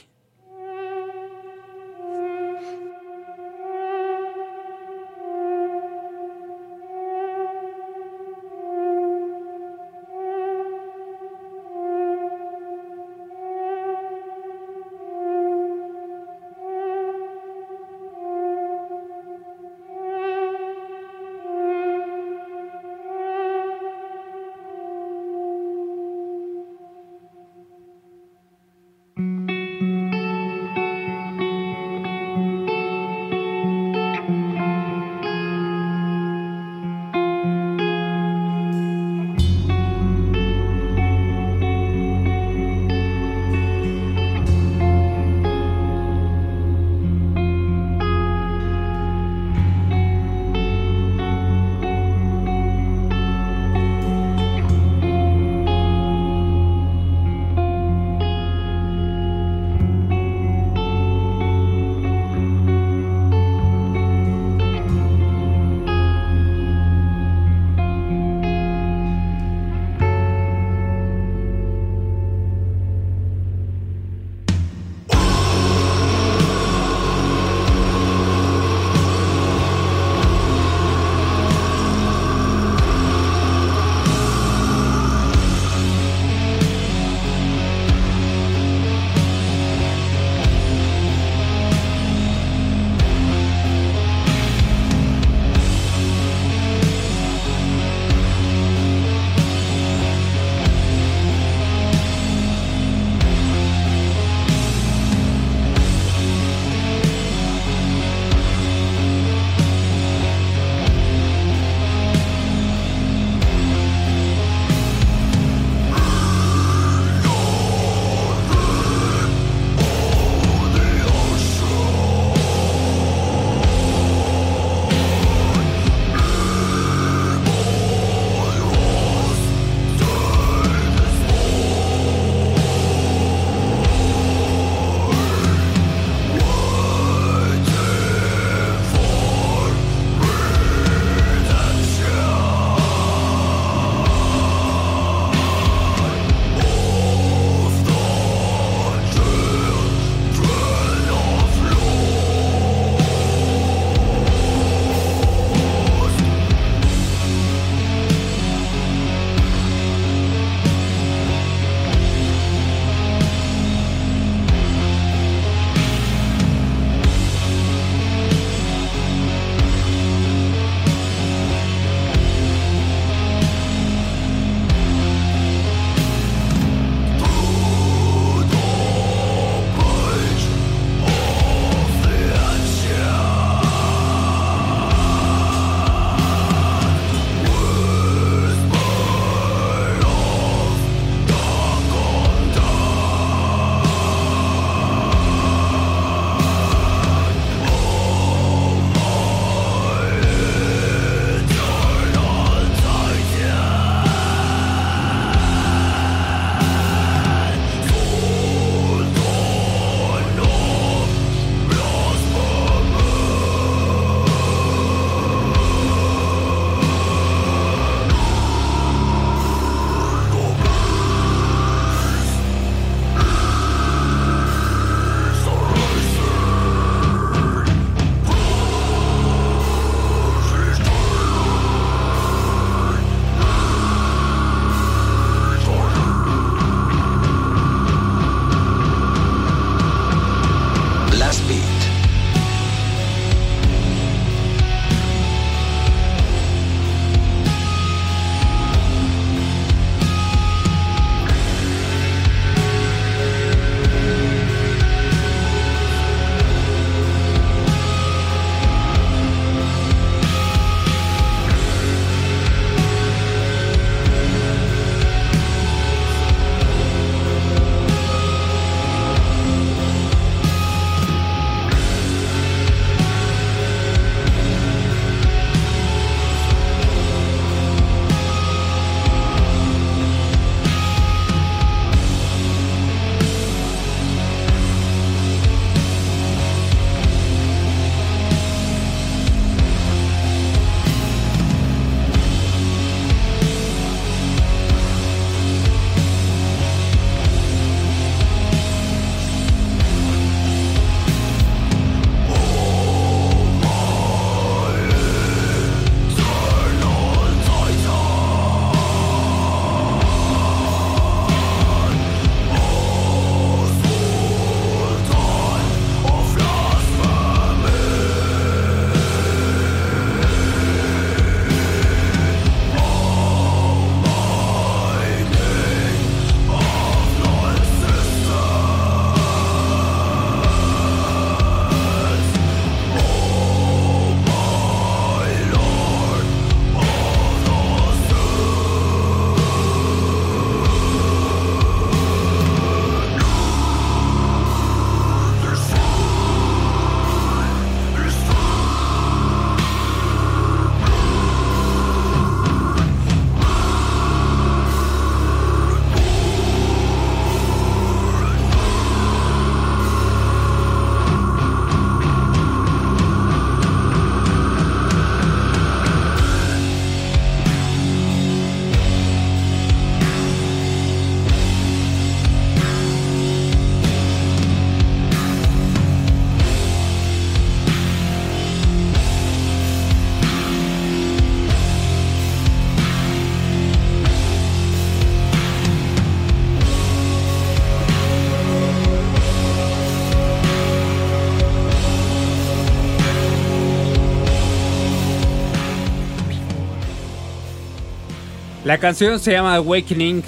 La canción se llama Awakening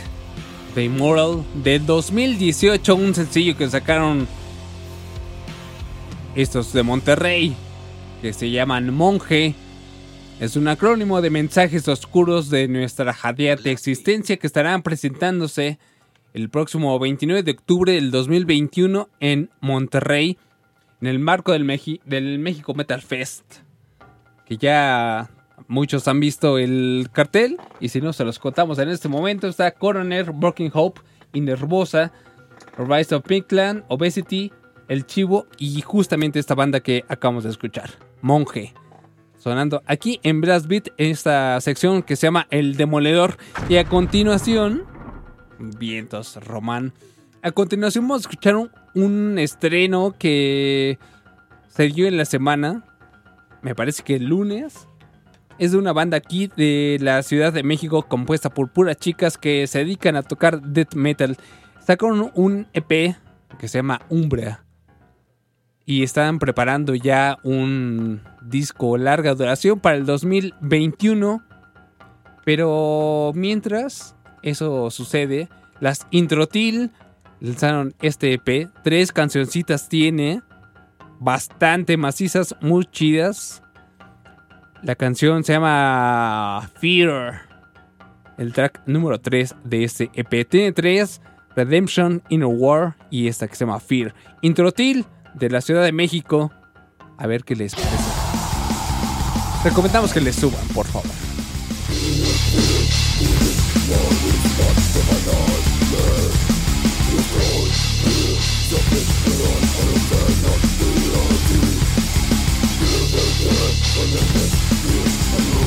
The Immortal de 2018, un sencillo que sacaron estos de Monterrey, que se llaman Monje. Es un acrónimo de mensajes oscuros de nuestra jadeante existencia que estarán presentándose el próximo 29 de octubre del 2021 en Monterrey, en el marco del, del México Metal Fest. Que ya muchos han visto el cartel, y si no se los contamos en este momento, está Coroner, Broken Hope, Nervosa, Rise of Pinkland, Obesity, El Chivo y justamente esta banda que acabamos de escuchar, Monje. Sonando aquí en Brass Beat, en esta sección que se llama El Demoledor. Y a continuación, Vientos, Román. A continuación vamos a escuchar un, un estreno que se dio en la semana. Me parece que el lunes. Es de una banda aquí de la Ciudad de México compuesta por puras chicas que se dedican a tocar death metal. Sacaron un EP que se llama Umbra. Y están preparando ya un disco larga duración para el 2021. Pero mientras eso sucede, las Introtil lanzaron este EP. Tres cancioncitas tiene. Bastante macizas, muy chidas. La canción se llama Fear. El track número 3 de este EP. Tiene 3, Redemption, Inner War y esta que se llama Fear. Introtil de la Ciudad de México. A ver qué les parece. Recomendamos que les suban, por favor.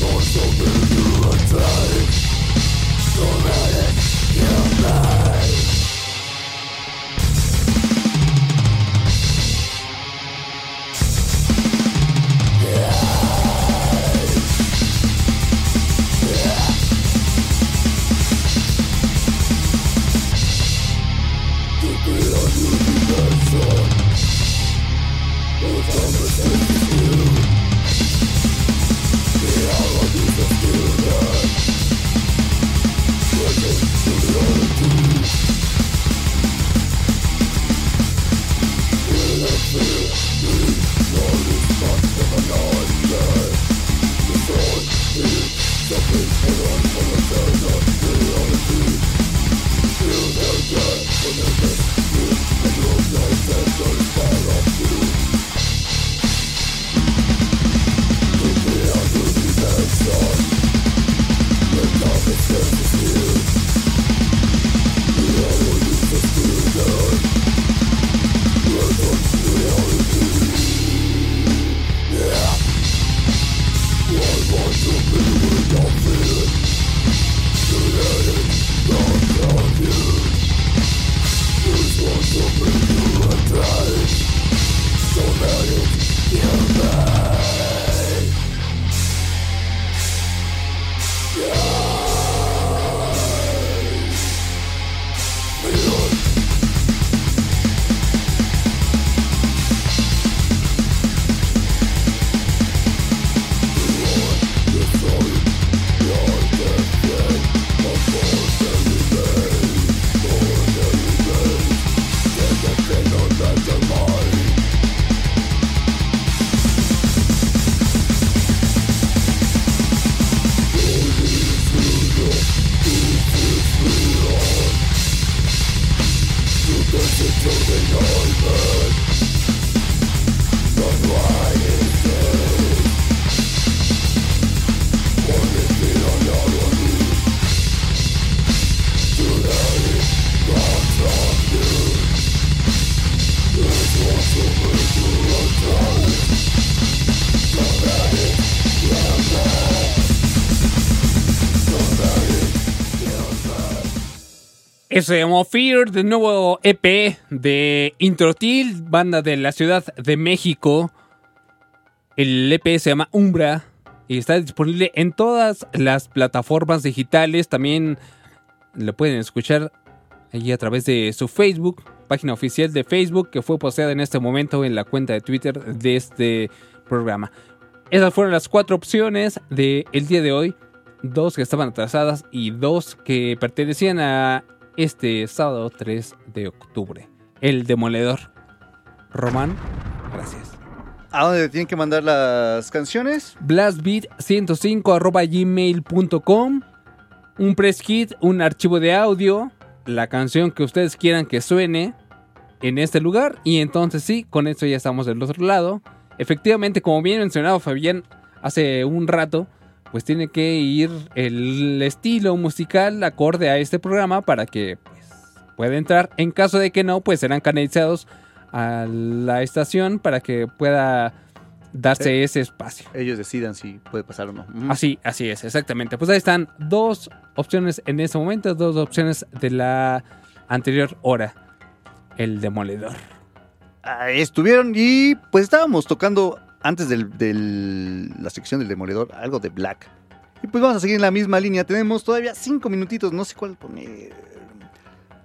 More so than you attack. Don't Cool. die. Eso se llamó Fear, nuevo EP de Introtil, banda de la Ciudad de México. El EP se llama Umbra y está disponible en todas las plataformas digitales. También lo pueden escuchar allí a través de su Facebook, página oficial de Facebook, que fue posteada en este momento en la cuenta de Twitter de este programa. Esas fueron las cuatro opciones del día de hoy. Dos que estaban atrasadas y dos que pertenecían a este sábado 3 de octubre. El Demoledor. Román, gracias. ¿A dónde tienen que mandar las canciones? blastbeat105 arroba gmail.com un press kit, un archivo de audio, la canción que ustedes quieran que suene en este lugar y entonces sí, con esto ya estamos del otro lado. Efectivamente, como bien mencionaba Fabián hace un rato, pues tiene que ir el estilo musical acorde a este programa para que pues, pueda entrar. En caso de que no, pues serán canalizados a la estación para que pueda darse ese espacio. Ellos decidan si puede pasar o no. Así, así es, exactamente. Pues ahí están dos opciones en este momento, dos opciones de la anterior hora. El demoledor. Ahí estuvieron y pues estábamos tocando antes de la sección del demoledor algo de Black. Y pues vamos a seguir en la misma línea. Tenemos todavía cinco minutitos, no sé cuál poner.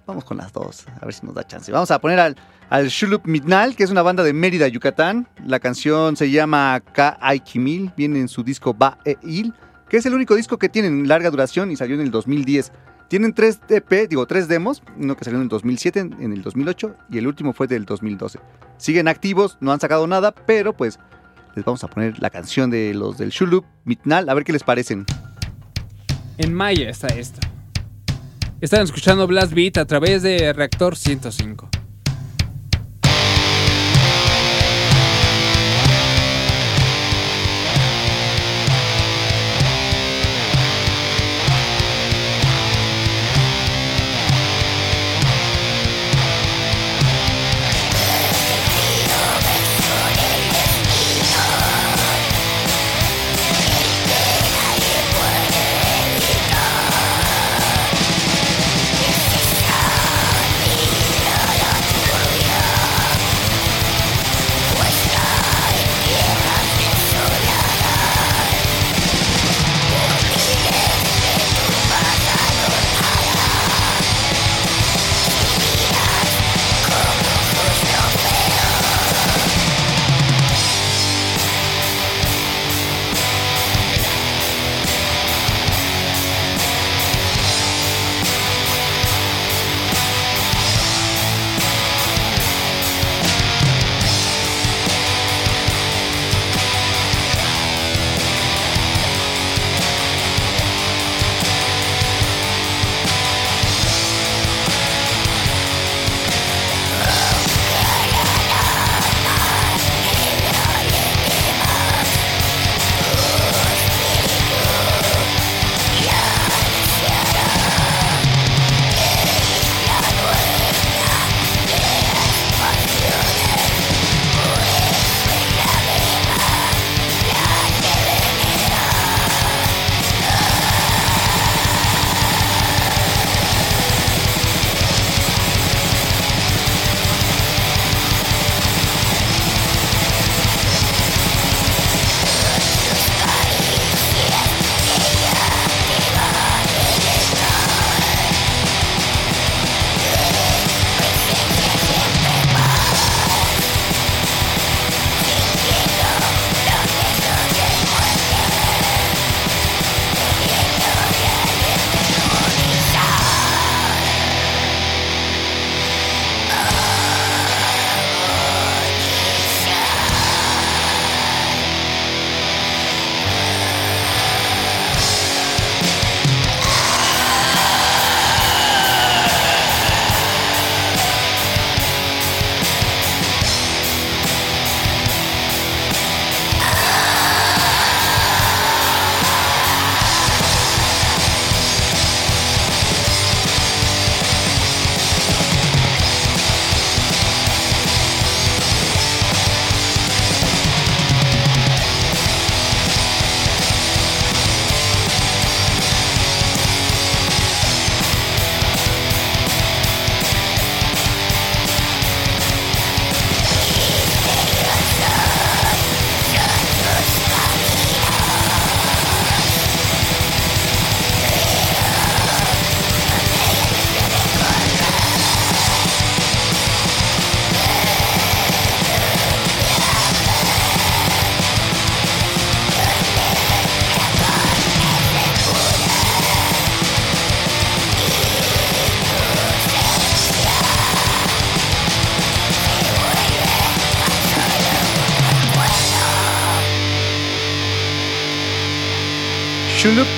Vamos con las dos, a ver si nos da chance. Vamos a poner al, Shulup Midnal, que es una banda de Mérida, Yucatán. La canción se llama Ka Aikimil, viene en su disco Ba e Il, que es el único disco que tienen larga duración y salió en el 2010. Tienen tres EP, digo, tres demos, uno que salió en el 2007, en en el 2008 y el último fue del 2012. Siguen activos, no han sacado nada, pero pues les vamos a poner la canción de los del Shulup Midnal, a ver qué les parecen. En Maya está esto. Están escuchando Blast Beat a través de Reactor 105.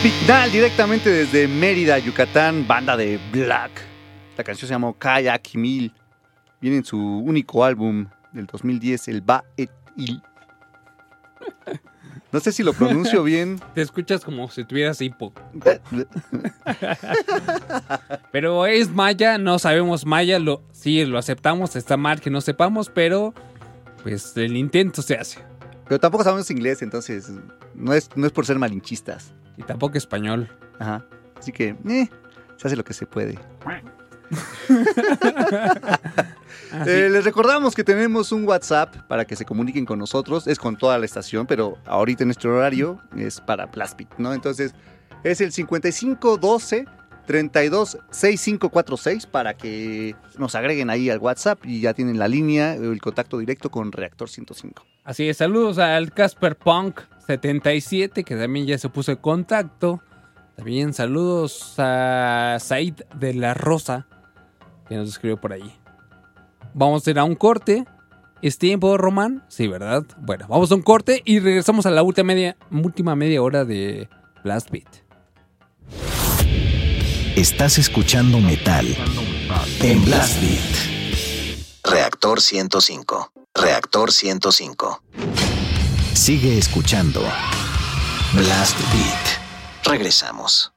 Vignal, directamente desde Mérida, Yucatán, banda de Black. La canción se llamó Kayak Mil. Viene en su único álbum del 2010, el Ba Et Il. No sé si lo pronuncio bien. Te escuchas como si tuvieras hipo. Pero es maya, no sabemos maya, lo, sí, lo aceptamos, está mal que no sepamos, pero pues el intento se hace. Pero tampoco sabemos inglés, entonces no es, no es por ser malinchistas. Y tampoco español. Ajá. Así que, eh, se hace lo que se puede. Eh, les recordamos que tenemos un WhatsApp para que se comuniquen con nosotros. Es con toda la estación, pero ahorita en nuestro horario es para Blastbeat, ¿no? Entonces es el 5512 326546 para que nos agreguen ahí al WhatsApp y ya tienen la línea, el contacto directo con Reactor 105. Así es, saludos al Casper Punk 77, que también ya se puso en contacto. También saludos a Said de la Rosa, que nos escribió por ahí. Vamos a ir a un corte. ¿Es tiempo, Román? Sí, ¿verdad? Bueno, vamos a un corte y regresamos a la última media, última media hora de Blast Beat. Estás escuchando metal en Blast Beat. Reactor 105. Reactor 105. Sigue escuchando Blast Beat. Regresamos.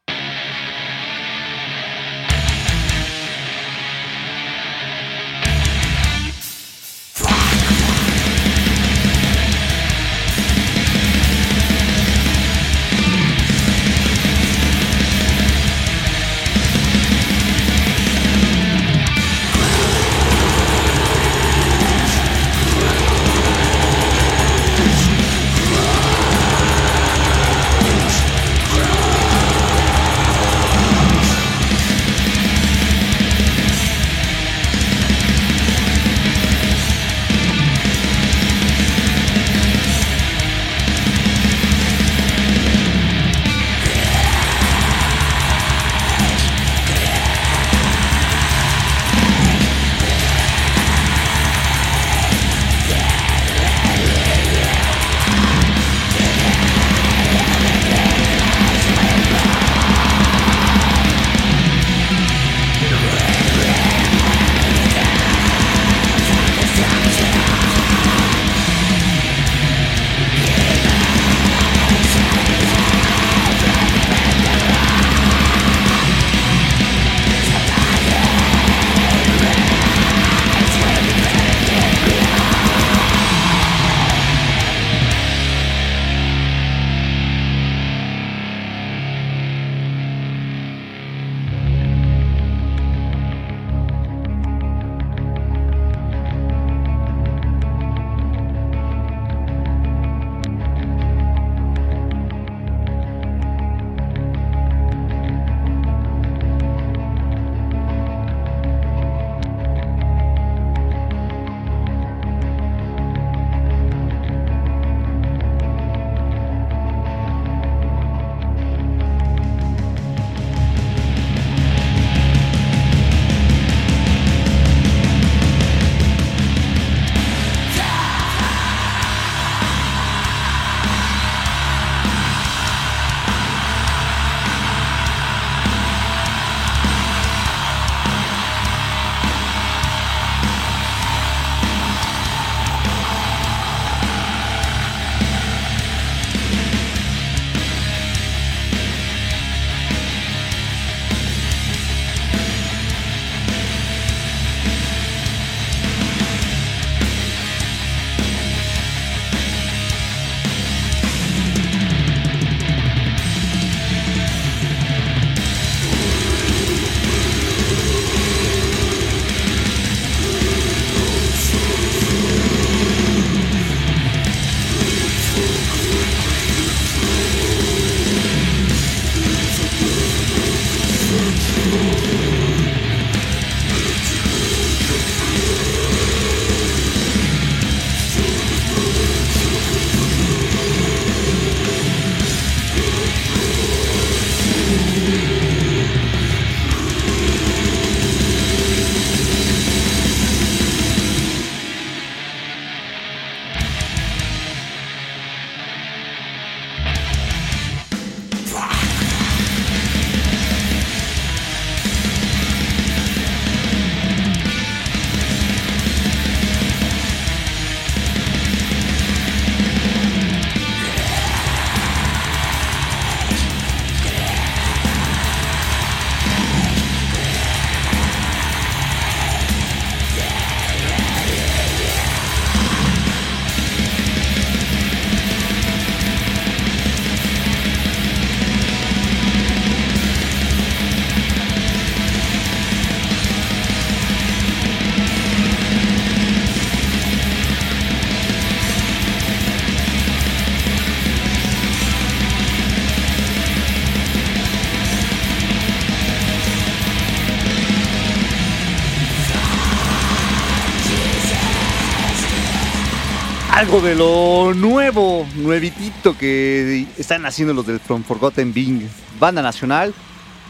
Algo de lo nuevo, nuevitito que están haciendo los del From Forgotten Bing. Banda nacional,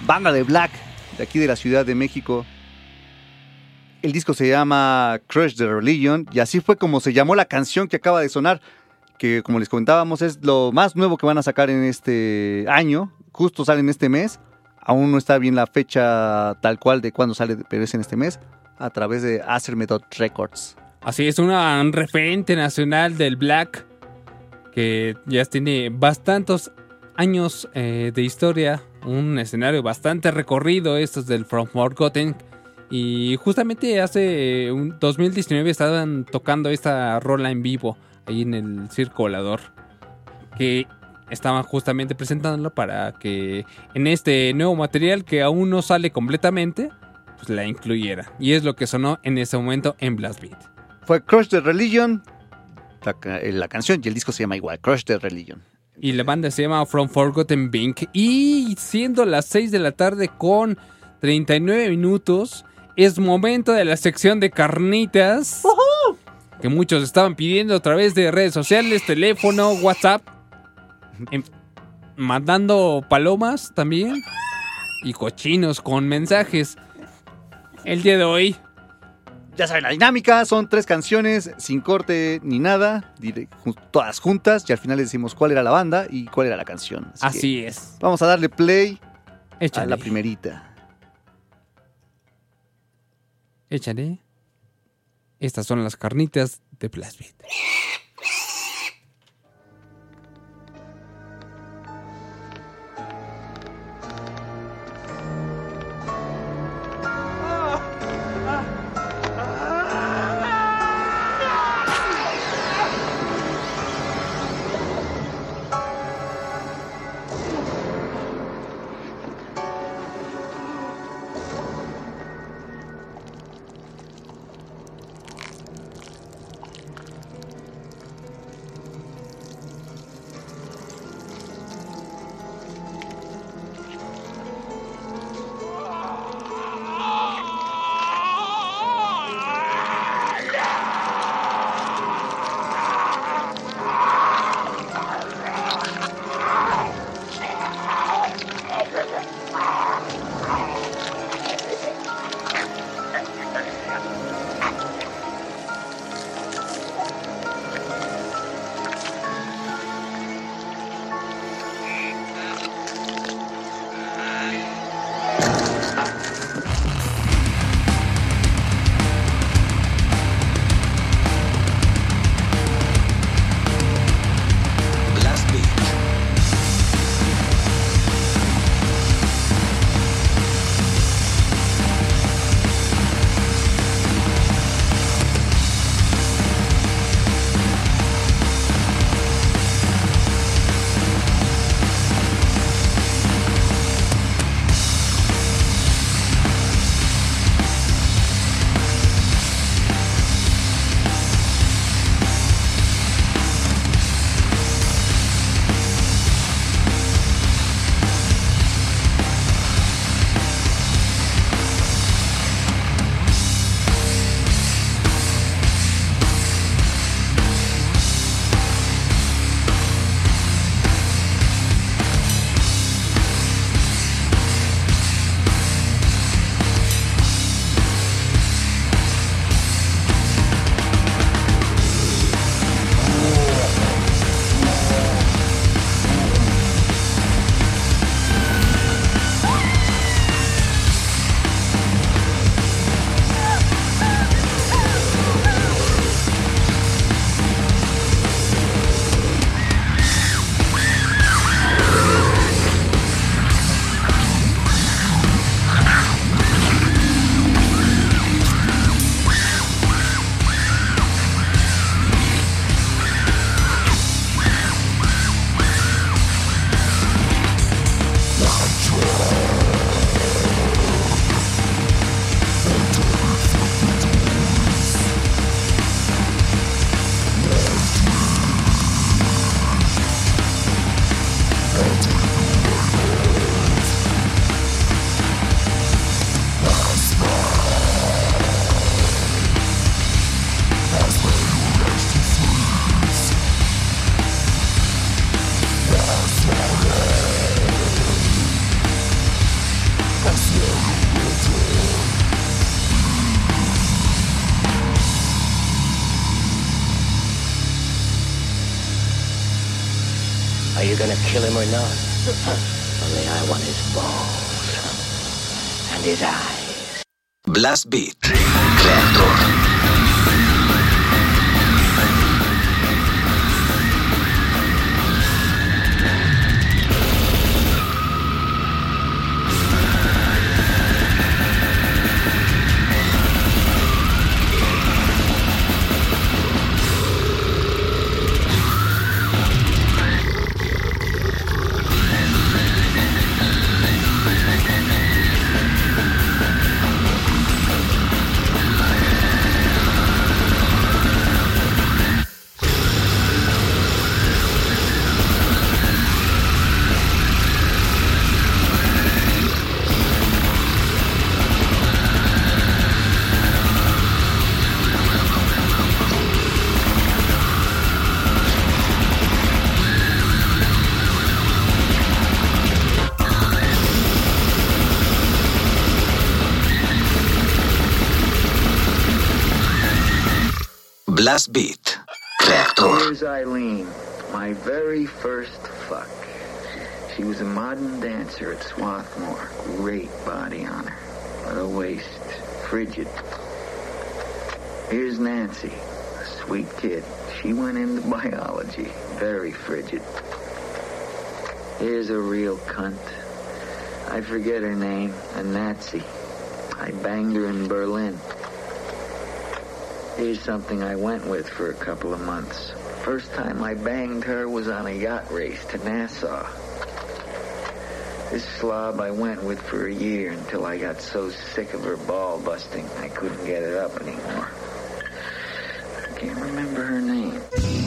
banda de black, de aquí de la Ciudad de México. El disco se llama Crush the Religion y así fue como se llamó la canción que acaba de sonar, que como les comentábamos es lo más nuevo que van a sacar en este año, justo sale en este mes. Aún no está bien la fecha tal cual de cuándo sale, pero es en este mes, a través de Acer Method Records. Así es, una, un referente nacional del black que ya tiene bastantes años eh, de historia, un escenario bastante recorrido, estos del From Forgotten. Y justamente hace eh, un 2019 estaban tocando esta rola en vivo ahí en el Circo Volador. Que estaban justamente presentándolo para que en este nuevo material que aún no sale completamente, pues la incluyera. Y es lo que sonó en ese momento en Blast Beat. Fue Crush the Religion, la, eh, la canción y el disco se llama igual, Crush the Religion. Y la banda se llama From Forgotten Bink. Y siendo las 6 de la tarde con 39 minutos, es momento de la sección de carnitas. Que muchos estaban pidiendo a través de redes sociales, teléfono, WhatsApp. em, mandando palomas también. Y cochinos con mensajes. El día de hoy Ya saben, la dinámica son tres canciones sin corte ni nada, todas juntas y al final les decimos cuál era la banda y cuál era la canción. Así, es. vamos a darle play a Échale. la primerita. Échale. Estas son las carnitas de Plasbit. Blast Beat. At Swarthmore. Great body on her, but a waist, frigid. Here's Nancy, a sweet kid. She went into biology, very frigid. Here's a real cunt. I forget her name, a Nazi. I banged her in Berlin. Here's something I went with for a couple of months. First time I banged her was on a yacht race to Nassau. This slob I went with for a year until I got so sick of her ball busting I couldn't get it up anymore. I can't remember her name.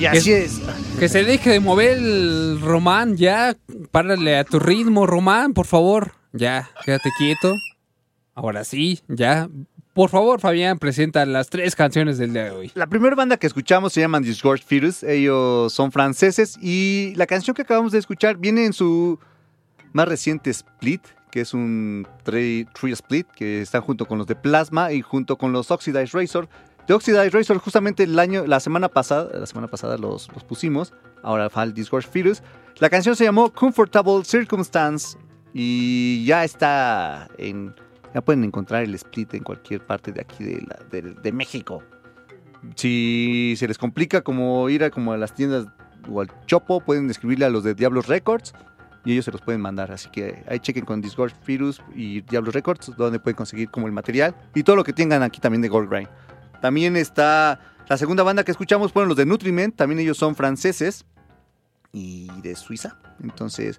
Y así es. Que se deje de mover el Román, ya. Párale a tu ritmo, Román, por favor. Ya, quédate quieto. Ahora sí, ya. Por favor, Fabián, presenta las tres canciones del día de hoy. La primera banda que escuchamos se llaman Disgorged Fetus. Ellos son franceses y la canción que acabamos de escuchar viene en su más reciente split, que es un three, three split, que está junto con los de Plasma y junto con los Oxidized Razor. De Oxidized Razor, justamente el año, la semana pasada, la semana pasada los, los pusimos. Ahora fue el Disgorged Fetus. La canción se llamó Comfortable Circumstance y ya está en. Ya pueden encontrar el split en cualquier parte de aquí de, México. Si se les complica como ir a, como a las tiendas o al Chopo, pueden escribirle a los de Diablos Records y ellos se los pueden mandar. Así que ahí chequen con Disgorge Virus y Diablo Records, donde pueden conseguir como el material y todo lo que tengan aquí también de Gold Grind. También está la segunda banda que escuchamos, fueron los de Nutriment, también ellos son franceses y de Suiza. Entonces,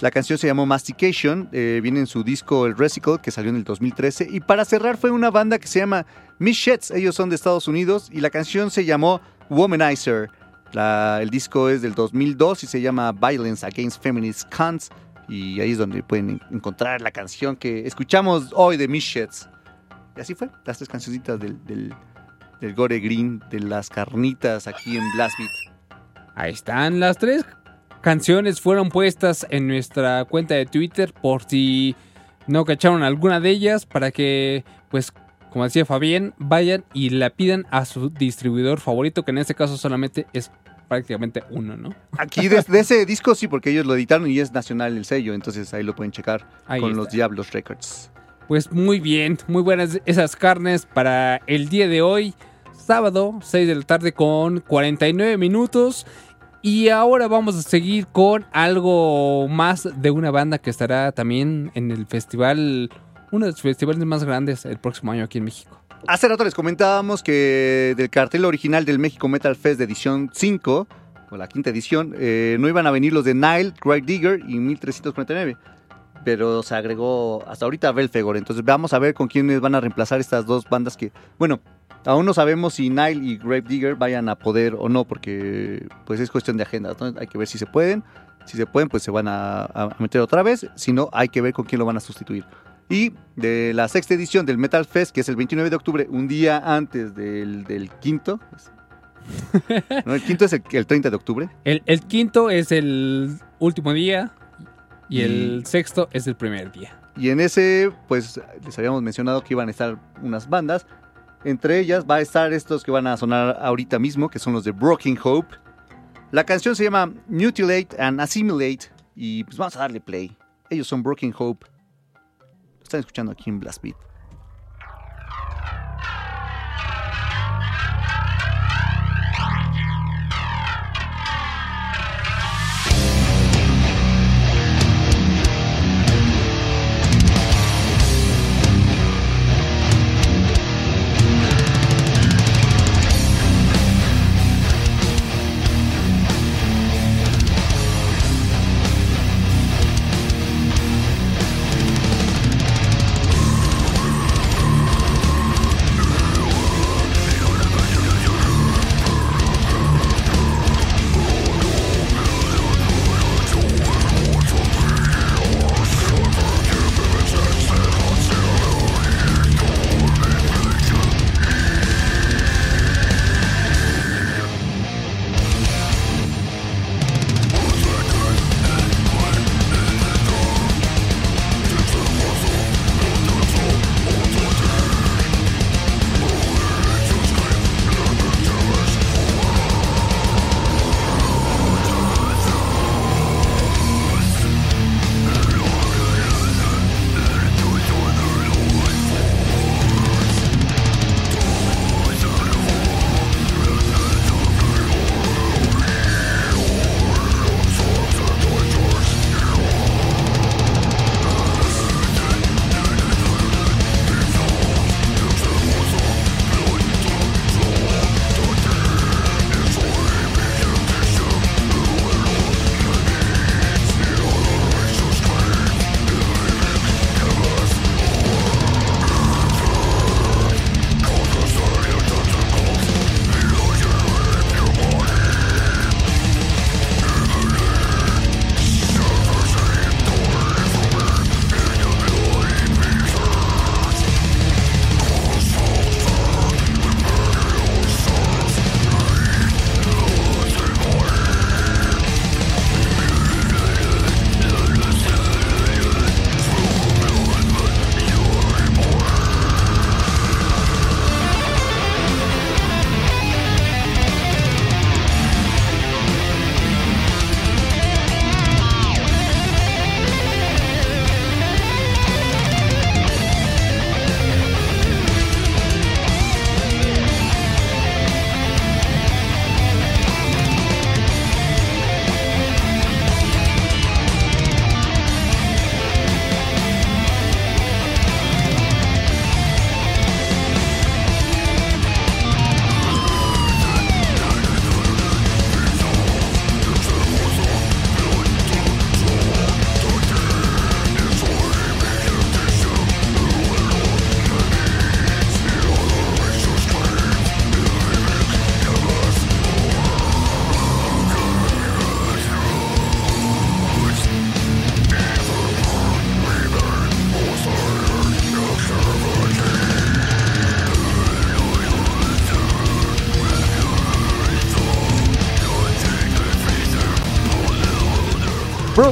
la canción se llamó Mastication, eh, viene en su disco El Resicle, que salió en el 2013. Y para cerrar fue una banda que se llama Michets, ellos son de Estados Unidos, y la canción se llamó Womanizer. El disco es del 2002 y se llama Violence Against Feminist Cunts. Y ahí es donde pueden en- encontrar la canción que escuchamos hoy de Michets. Y así fue, las tres cancioncitas del, del, del Gore Green, de las carnitas aquí en Blast Beat. Ahí están las tres canciones fueron puestas en nuestra cuenta de Twitter por si no cacharon alguna de ellas para que pues como decía Fabián vayan y la pidan a su distribuidor favorito que en este caso solamente es prácticamente uno, ¿no? Aquí de, de ese disco sí, porque ellos lo editaron y es nacional el sello, entonces ahí lo pueden checar Ahí con está. los Diablos Records. Pues muy bien, muy buenas esas carnes para el día de hoy, sábado, 6 de la tarde con 49 minutos. Y ahora vamos a seguir con algo más de una banda que estará también en el festival, uno de los festivales más grandes el próximo año aquí en México. Hace rato les comentábamos que del cartel original del México Metal Fest de edición 5, o la quinta edición, eh, no iban a venir los de Nile, Greg Digger y 1349. Pero se agregó hasta ahorita Belfegor. Entonces vamos a ver con quiénes van a reemplazar estas dos bandas que, bueno, aún no sabemos si Nile y Grave Digger vayan a poder o no, porque pues es cuestión de agenda. ¿no? Hay que ver si se pueden. Si se pueden, pues se van a, a meter otra vez. Si no, hay que ver con quién lo van a sustituir. Y de la sexta edición del Metal Fest, que es el 29 de octubre, un día antes del, del quinto. No, el quinto es el, el 30 de octubre. El, el quinto es el último día y, Y- el sexto es el primer día. Y en ese, pues les habíamos mencionado que iban a estar unas bandas. Entre ellas va a estar estos que van a sonar ahorita mismo, que son los de Broken Hope. La canción se llama Mutilate and Assimilate. Y pues vamos a darle play. Ellos son Broken Hope. Lo están escuchando aquí en Blast Beat.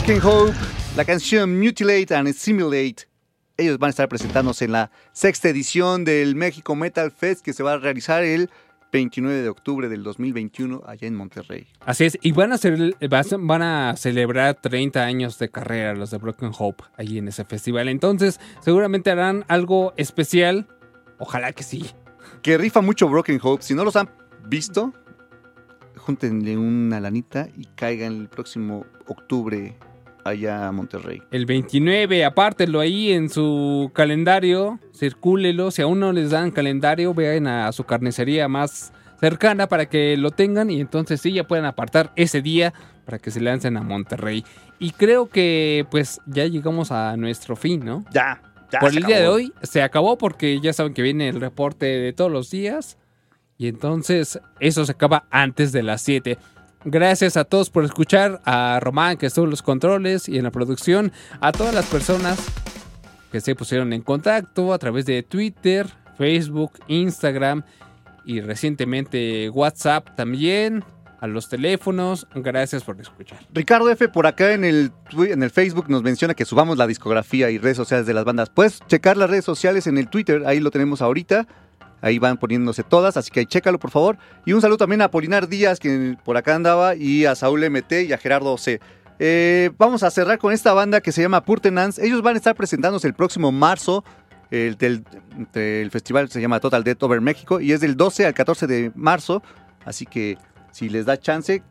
Broken Hope, la canción Mutilate and Simulate. Ellos van a estar presentándose en la sexta edición del México Metal Fest que se va a realizar el 29 de octubre del 2021 allá en Monterrey. Así es, y van a, ser, van a celebrar 30 años de carrera los de Broken Hope allí en ese festival. Entonces, seguramente harán algo especial. Ojalá que sí. Que rifa mucho Broken Hope. Si no los han visto, júntenle una lanita y caigan el próximo octubre allá a Monterrey. El 29, apártelo ahí en su calendario, circúlelo. Si aún no les dan calendario, vean a su carnicería más cercana para que lo tengan y entonces sí ya pueden apartar ese día para que se lancen a Monterrey. Y creo que pues ya llegamos a nuestro fin, ¿no? Ya, ya. Por el día de hoy se acabó porque ya saben que viene el reporte de todos los días. Y entonces eso se acaba antes de las 7. Gracias a todos por escuchar, a Román que estuvo en los controles y en la producción, a todas las personas que se pusieron en contacto a través de Twitter, Facebook, Instagram y recientemente WhatsApp también, a los teléfonos. Gracias por escuchar. Ricardo F. por acá en el, en el Facebook nos menciona que subamos la discografía y redes sociales de las bandas. Puedes checar las redes sociales en el Twitter, ahí lo tenemos ahorita. Ahí van poniéndose todas, así que chécalo por favor. Y un saludo también a Polinar Díaz, que por acá andaba, y a Saúl MT y a Gerardo C. Eh, vamos a cerrar con esta banda que se llama Purtenance. Ellos van a estar presentándose el próximo marzo. El, del, el festival se llama Total Death Over México y es del 12 al 14 de marzo. Así que si les da chance,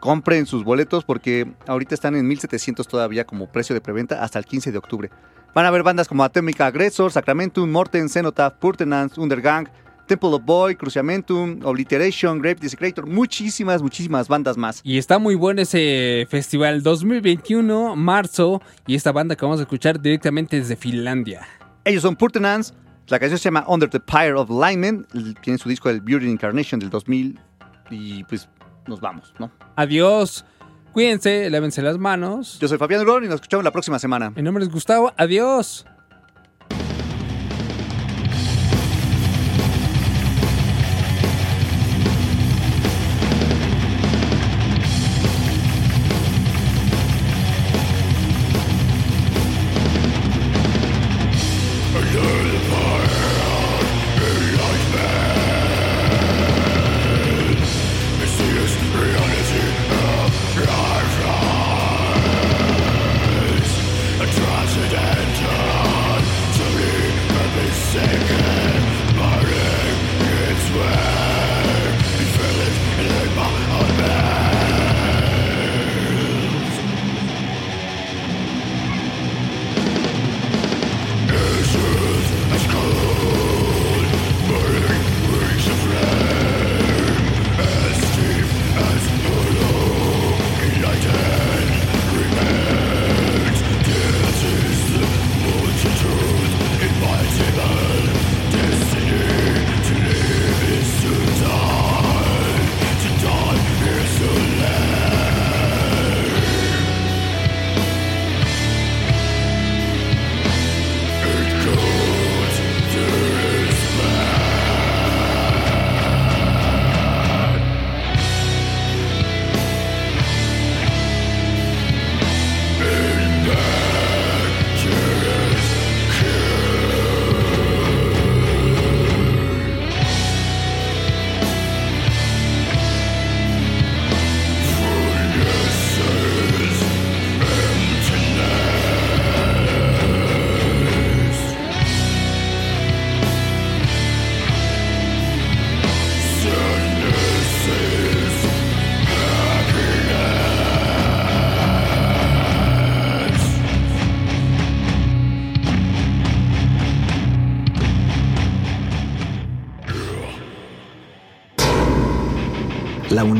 compren sus boletos porque ahorita están en 1700 todavía como precio de preventa hasta el 15 de octubre. Van a haber bandas como Atomic Aggressor, Sacramentum, Morten, Cenotaph, Purtenance, Undergang, Temple of Boy, Cruciamentum, Obliteration, Grave Desecrator, muchísimas, muchísimas bandas más. Y está muy bueno ese festival 2021, marzo, y esta banda que vamos a escuchar directamente desde Finlandia. Ellos son Purtenance, la canción se llama Under the Pyre of Lyman, tiene su disco del Beauty Incarnation del 2000 y pues nos vamos, ¿no? Adiós, cuídense, lávense las manos. Yo soy Fabián Durón y nos escuchamos la próxima semana. Mi nombre es Gustavo, adiós.